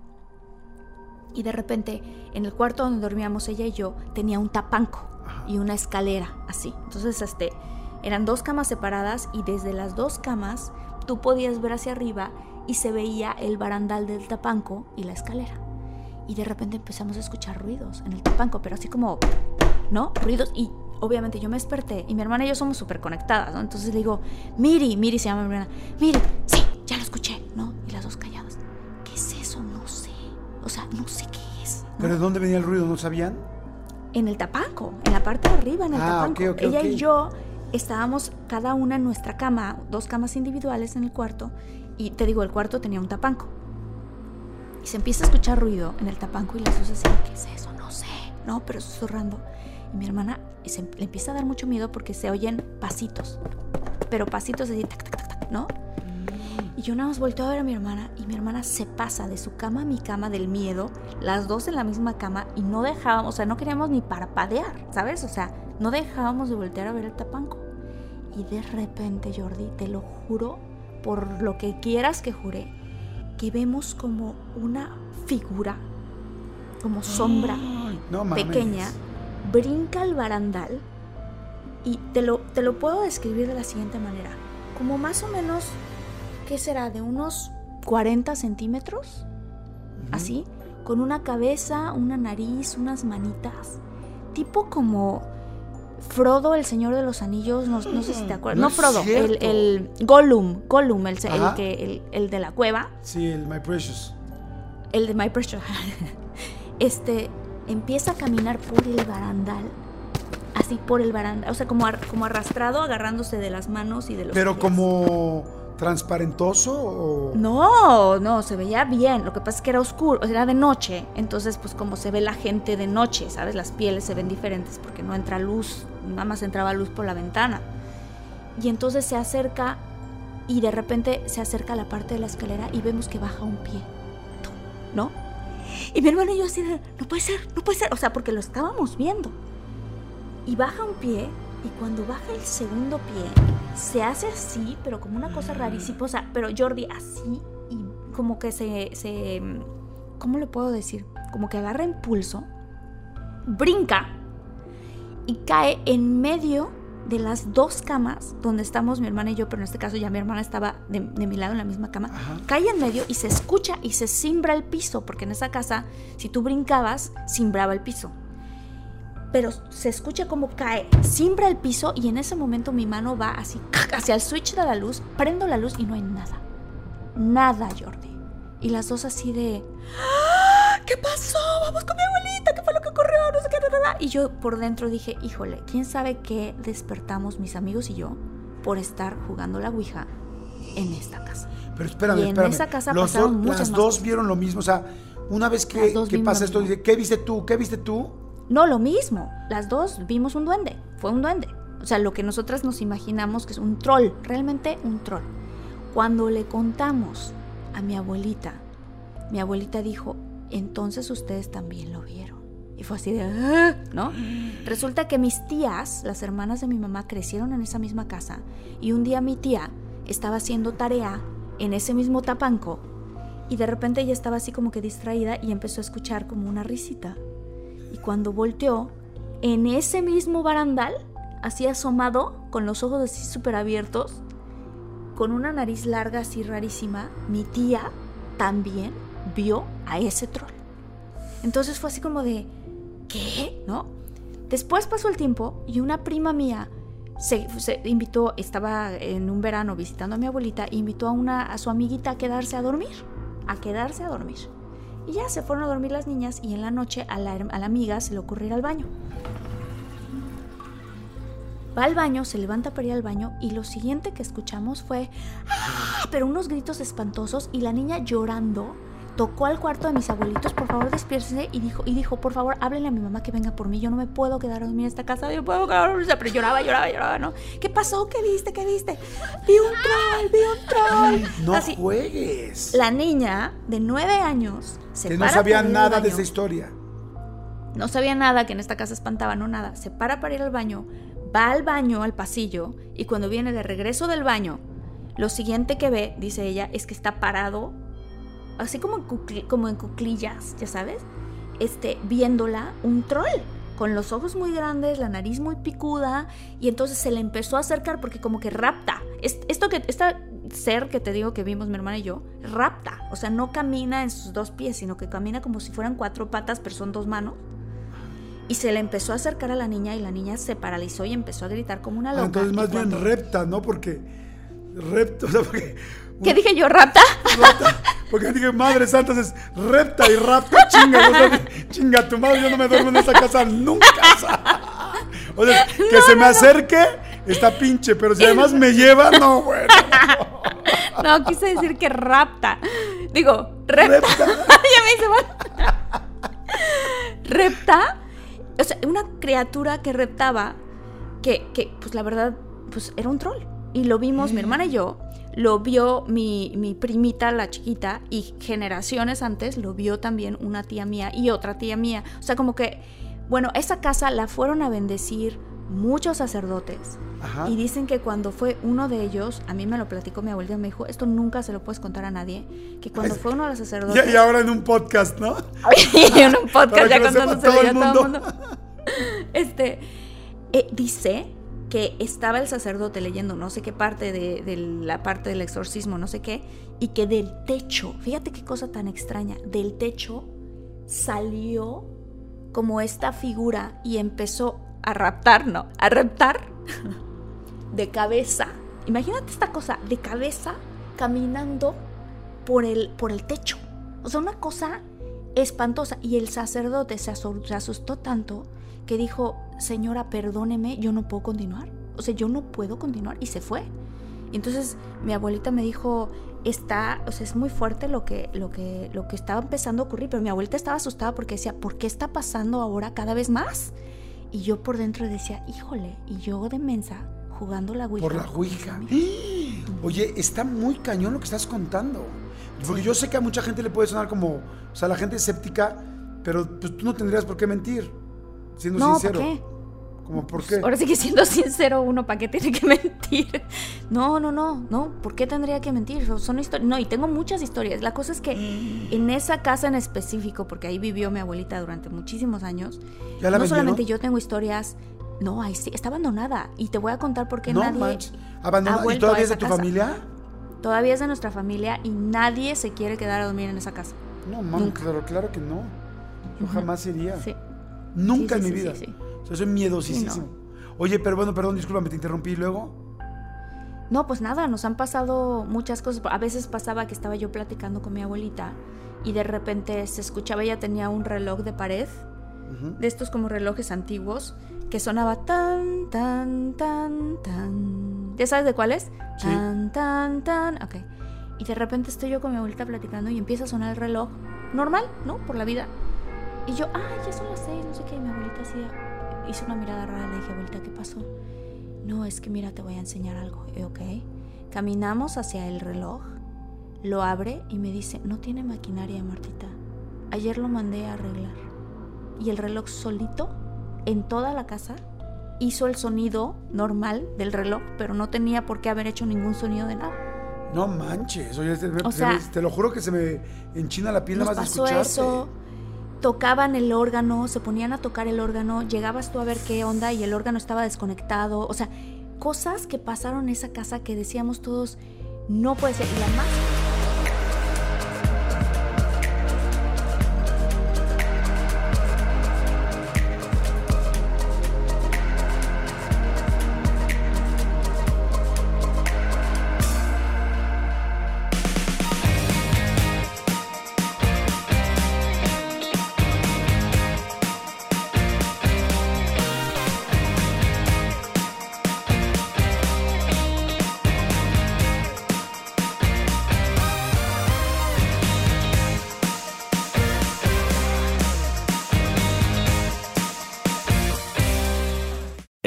Y de repente, en el cuarto donde dormíamos ella y yo, tenía un tapanco y una escalera, así. Entonces, este, eran dos camas separadas y desde las dos camas tú podías ver hacia arriba y se veía el barandal del tapanco y la escalera. Y de repente empezamos a escuchar ruidos en el tapanco, pero así como, ¿no? Ruidos y obviamente yo me desperté y mi hermana y yo somos súper conectadas, ¿no? Entonces le digo, Miri, Miri se llama mi hermana, Miri, sí, ya lo escuché, ¿no? Y las dos calladas, ¿qué es eso? No sé. O sea, no sé qué es. ¿no?
¿Pero de dónde venía el ruido? ¿No sabían?
En el tapanco, en la parte de arriba, en el
Ah,
tapanco.
ok, ok,
Ella
ok.
y yo estábamos cada una en nuestra cama, dos camas individuales en el cuarto, y te digo, el cuarto tenía un tapanco. Y se empieza a escuchar ruido en el tapanco y las dos decían, ¿qué es eso? No sé, no, pero susurrando. Y mi hermana le empieza a dar mucho miedo porque se oyen pasitos, pero pasitos así, tac, tac, tac, tac, ¿no? Y yo nada más volteo a ver a mi hermana y mi hermana se pasa de su cama a mi cama del miedo, las dos en la misma cama y no dejábamos, o sea, no queríamos ni parpadear, ¿sabes? O sea, no dejábamos de voltear a ver el tapanco. Y de repente, Jordi, te lo juro, por lo que quieras que jure, que vemos como una figura, como sombra
no
pequeña, brinca al barandal y te lo, te lo puedo describir de la siguiente manera. Como más o menos, ¿qué será? De unos 40 centímetros, así, con una cabeza, una nariz, unas manitas, tipo como Frodo, el Señor de los Anillos, no, no sé si te acuerdas.
No
Frodo, el, el Gollum, Gollum, el, que, el, el de la cueva,
Sí, el My Precious.
el de My Precious. este empieza a caminar por el barandal. Así por el barandal. O sea, como, ar- como arrastrado, agarrándose de las manos y de los
Pero
pies.
como transparentoso o...
No, no, se veía bien. Lo que pasa es que era oscuro, era de noche. Entonces, pues como se ve la gente de noche, ¿sabes? Las pieles se ven diferentes porque no entra luz. Nada más entraba luz por la ventana. Y entonces se acerca y de repente se acerca a la parte de la escalera y vemos que baja un pie. ¿No? Y mi hermano y yo así no puede ser, no puede ser. O sea, porque lo estábamos viendo. Y baja un pie y cuando baja el segundo pie se hace así, pero como una cosa rarísima. O sea, pero Jordi así y como que se, se... ¿Cómo le puedo decir? Como que agarra impulso, brinca y cae en medio de las dos camas donde estamos mi hermana y yo, pero en este caso ya mi hermana estaba de, de mi lado en la misma cama. Cae en medio y se escucha y se simbra el piso, porque en esa casa, si tú brincabas, simbraba el piso pero se escucha como cae, simbra el piso y en ese momento mi mano va así hacia el switch de la luz, prendo la luz y no hay nada. Nada, Jordi. Y las dos así de... "¡Ah! ¿Qué pasó? Vamos con mi abuelita, ¿qué fue lo que ocurrió? No sé qué, da, da, da". Y yo por dentro dije, híjole, ¿quién sabe qué despertamos mis amigos y yo por estar jugando la Ouija en esta casa?
Pero espérame,
Y en
espérame.
esa casa
Los
pasaron
dos-
muchas
las
más
dos
cosas.
vieron lo mismo. O sea, una vez que, que pasa esto, dice, ¿qué viste tú? ¿Qué viste tú?
No, lo mismo. Las dos vimos un duende. Fue un duende. O sea, lo que nosotras nos imaginamos que es un troll. Realmente un troll. Cuando le contamos a mi abuelita, mi abuelita dijo, entonces ustedes también lo vieron. Y fue así de, "Ah", ¿no? Resulta que mis tías, las hermanas de mi mamá, crecieron en esa misma casa. Y un día mi tía estaba haciendo tarea en ese mismo tapanco. Y de repente ella estaba así como que distraída y empezó a escuchar como una risita. Y cuando volteó, en ese mismo barandal, así asomado, con los ojos así súper abiertos, con una nariz larga así rarísima, mi tía también vio a ese troll. Entonces fue así como de, ¿qué? ¿No? Después pasó el tiempo y una prima mía se, se invitó, estaba en un verano visitando a mi abuelita, invitó a, una, a su amiguita a quedarse a dormir, a quedarse a dormir. Y ya se fueron a dormir las niñas y en la noche a la, a la amiga se le ocurre ir al baño. Va al baño, se levanta para ir al baño y lo siguiente que escuchamos fue, ¡Ah! pero unos gritos espantosos y la niña llorando tocó al cuarto de mis abuelitos, por favor despiértense y dijo, y dijo, por favor háblenle a mi mamá que venga por mí, yo no me puedo quedar a dormir en esta casa, yo puedo quedar a dormir, pero lloraba, lloraba, lloraba, ¿no? ¿Qué pasó? ¿Qué viste? ¿Qué viste? Vi un troll, vi un troll.
No
Así,
juegues.
la niña de nueve años se
Que no sabía
para
nada de esa historia.
No sabía nada que en esta casa espantaba, no nada. Se para para ir al baño, va al baño, al pasillo, y cuando viene de regreso del baño, lo siguiente que ve, dice ella, es que está parado, así como en, cucli- como en cuclillas, ya sabes, este, viéndola un troll, con los ojos muy grandes, la nariz muy picuda, y entonces se le empezó a acercar porque como que rapta. Es- Esto que, esta ser que te digo que vimos mi hermana y yo, rapta, o sea, no camina en sus dos pies, sino que camina como si fueran cuatro patas, pero son dos manos. Y se le empezó a acercar a la niña y la niña se paralizó y empezó a gritar como una
Ah,
loca.
entonces más bien repta, ¿no? Porque repta, o sea, porque,
¿Qué dije yo? ¿Rapta?
porque dije, madre santa, es repta y rapta, chinga, chinga tu madre, yo no me duermo en esa casa nunca. O sea, que se me acerque, está pinche, pero si además me lleva, no, bueno.
No, quise decir que rapta. Digo, repta. ya me hice mal. repta. O sea, una criatura que reptaba, que, que, pues la verdad, pues era un troll. Y lo vimos, mi hermana y yo, lo vio mi, mi primita, la chiquita, y generaciones antes lo vio también una tía mía y otra tía mía. O sea, como que, bueno, esa casa la fueron a bendecir muchos sacerdotes.
Ajá.
Y dicen que cuando fue uno de ellos, a mí me lo platicó mi abuelita, me dijo, esto nunca se lo puedes contar a nadie, que cuando fue uno de los sacerdotes...
Y, y ahora en un podcast, ¿no?
y en un podcast ya contándoselo
todo
todo el
mundo.
mundo. Este, eh, dice que estaba el sacerdote leyendo no sé qué parte de, la parte del exorcismo, no sé qué, y que del techo, fíjate qué cosa tan extraña, del techo salió como esta figura y empezó a raptar, ¿no? A raptar de cabeza. Imagínate esta cosa, de cabeza caminando por el, por el techo. O sea, una cosa espantosa. Y el sacerdote se asustó tanto que dijo, señora, perdóneme, yo no puedo continuar. O sea, yo no puedo continuar. Y se fue. Entonces mi abuelita me dijo, está, o sea, es muy fuerte lo que, lo que, lo que estaba empezando a ocurrir. Pero mi abuelita estaba asustada porque decía, ¿por qué está pasando ahora cada vez más? Y yo por dentro decía, híjole, y yo de mensa jugando la Ouija.
Por la Ouija. Oye, está muy cañón lo que estás contando. Porque yo sé que a mucha gente le puede sonar como, o sea, la gente escéptica, pero pues tú no tendrías por qué mentir, siendo
No, ¿por
sincero.
qué?
Como, ¿por qué?
Ahora sí que siendo sincero uno, ¿para qué tiene que mentir? No, no, no, no, ¿por qué tendría que mentir? Son historias, no, y tengo muchas historias. La cosa es que en esa casa en específico, porque ahí vivió mi abuelita durante muchísimos años,
¿Ya la
no
vendieron?
solamente yo tengo historias, no, ahí sí, está abandonada. Y te voy a contar por qué
No
nadie ha.
¿Y todavía
a
es de tu
casa.
familia?
Todavía es de nuestra familia y nadie se quiere quedar a dormir en esa casa.
No, man, claro, claro que no. Yo jamás iría.
Sí.
Nunca
Sí, sí,
en mi vida. O sea, soy miedosísimo. Oye, pero bueno, perdón, discúlpame, te interrumpí y luego.
No, pues nada, nos han pasado muchas cosas. A veces pasaba que estaba yo platicando con mi abuelita y de repente se escuchaba, ella tenía un reloj de pared, de estos como relojes antiguos, que sonaba tan, tan, tan, tan. ¿Ya sabes de cuál es?
Sí.
Tan, tan, tan. Ok. Y de repente estoy yo con mi abuelita platicando y empieza a sonar el reloj. Normal, ¿no? Por la vida. Y yo, ah, ya son las seis, no sé qué. Y mi abuelita así hizo una mirada rara. Le dije, abuelita, ¿qué pasó? No, es que mira, te voy a enseñar algo. Y, ok. Caminamos hacia el reloj, lo abre y me dice, no tiene maquinaria, Martita. Ayer lo mandé a arreglar. Y el reloj solito, en toda la casa, hizo el sonido normal del reloj, pero no tenía por qué haber hecho ningún sonido de nada.
No manches. Oye, te,
O
se
sea,
me- te lo juro que se me enchina la piel nada más de escucharte.
eso. Tocaban el órgano, se ponían a tocar el órgano, llegabas tú a ver qué onda y el órgano estaba desconectado. O sea, cosas que pasaron en esa casa que decíamos todos, no puede ser. Y la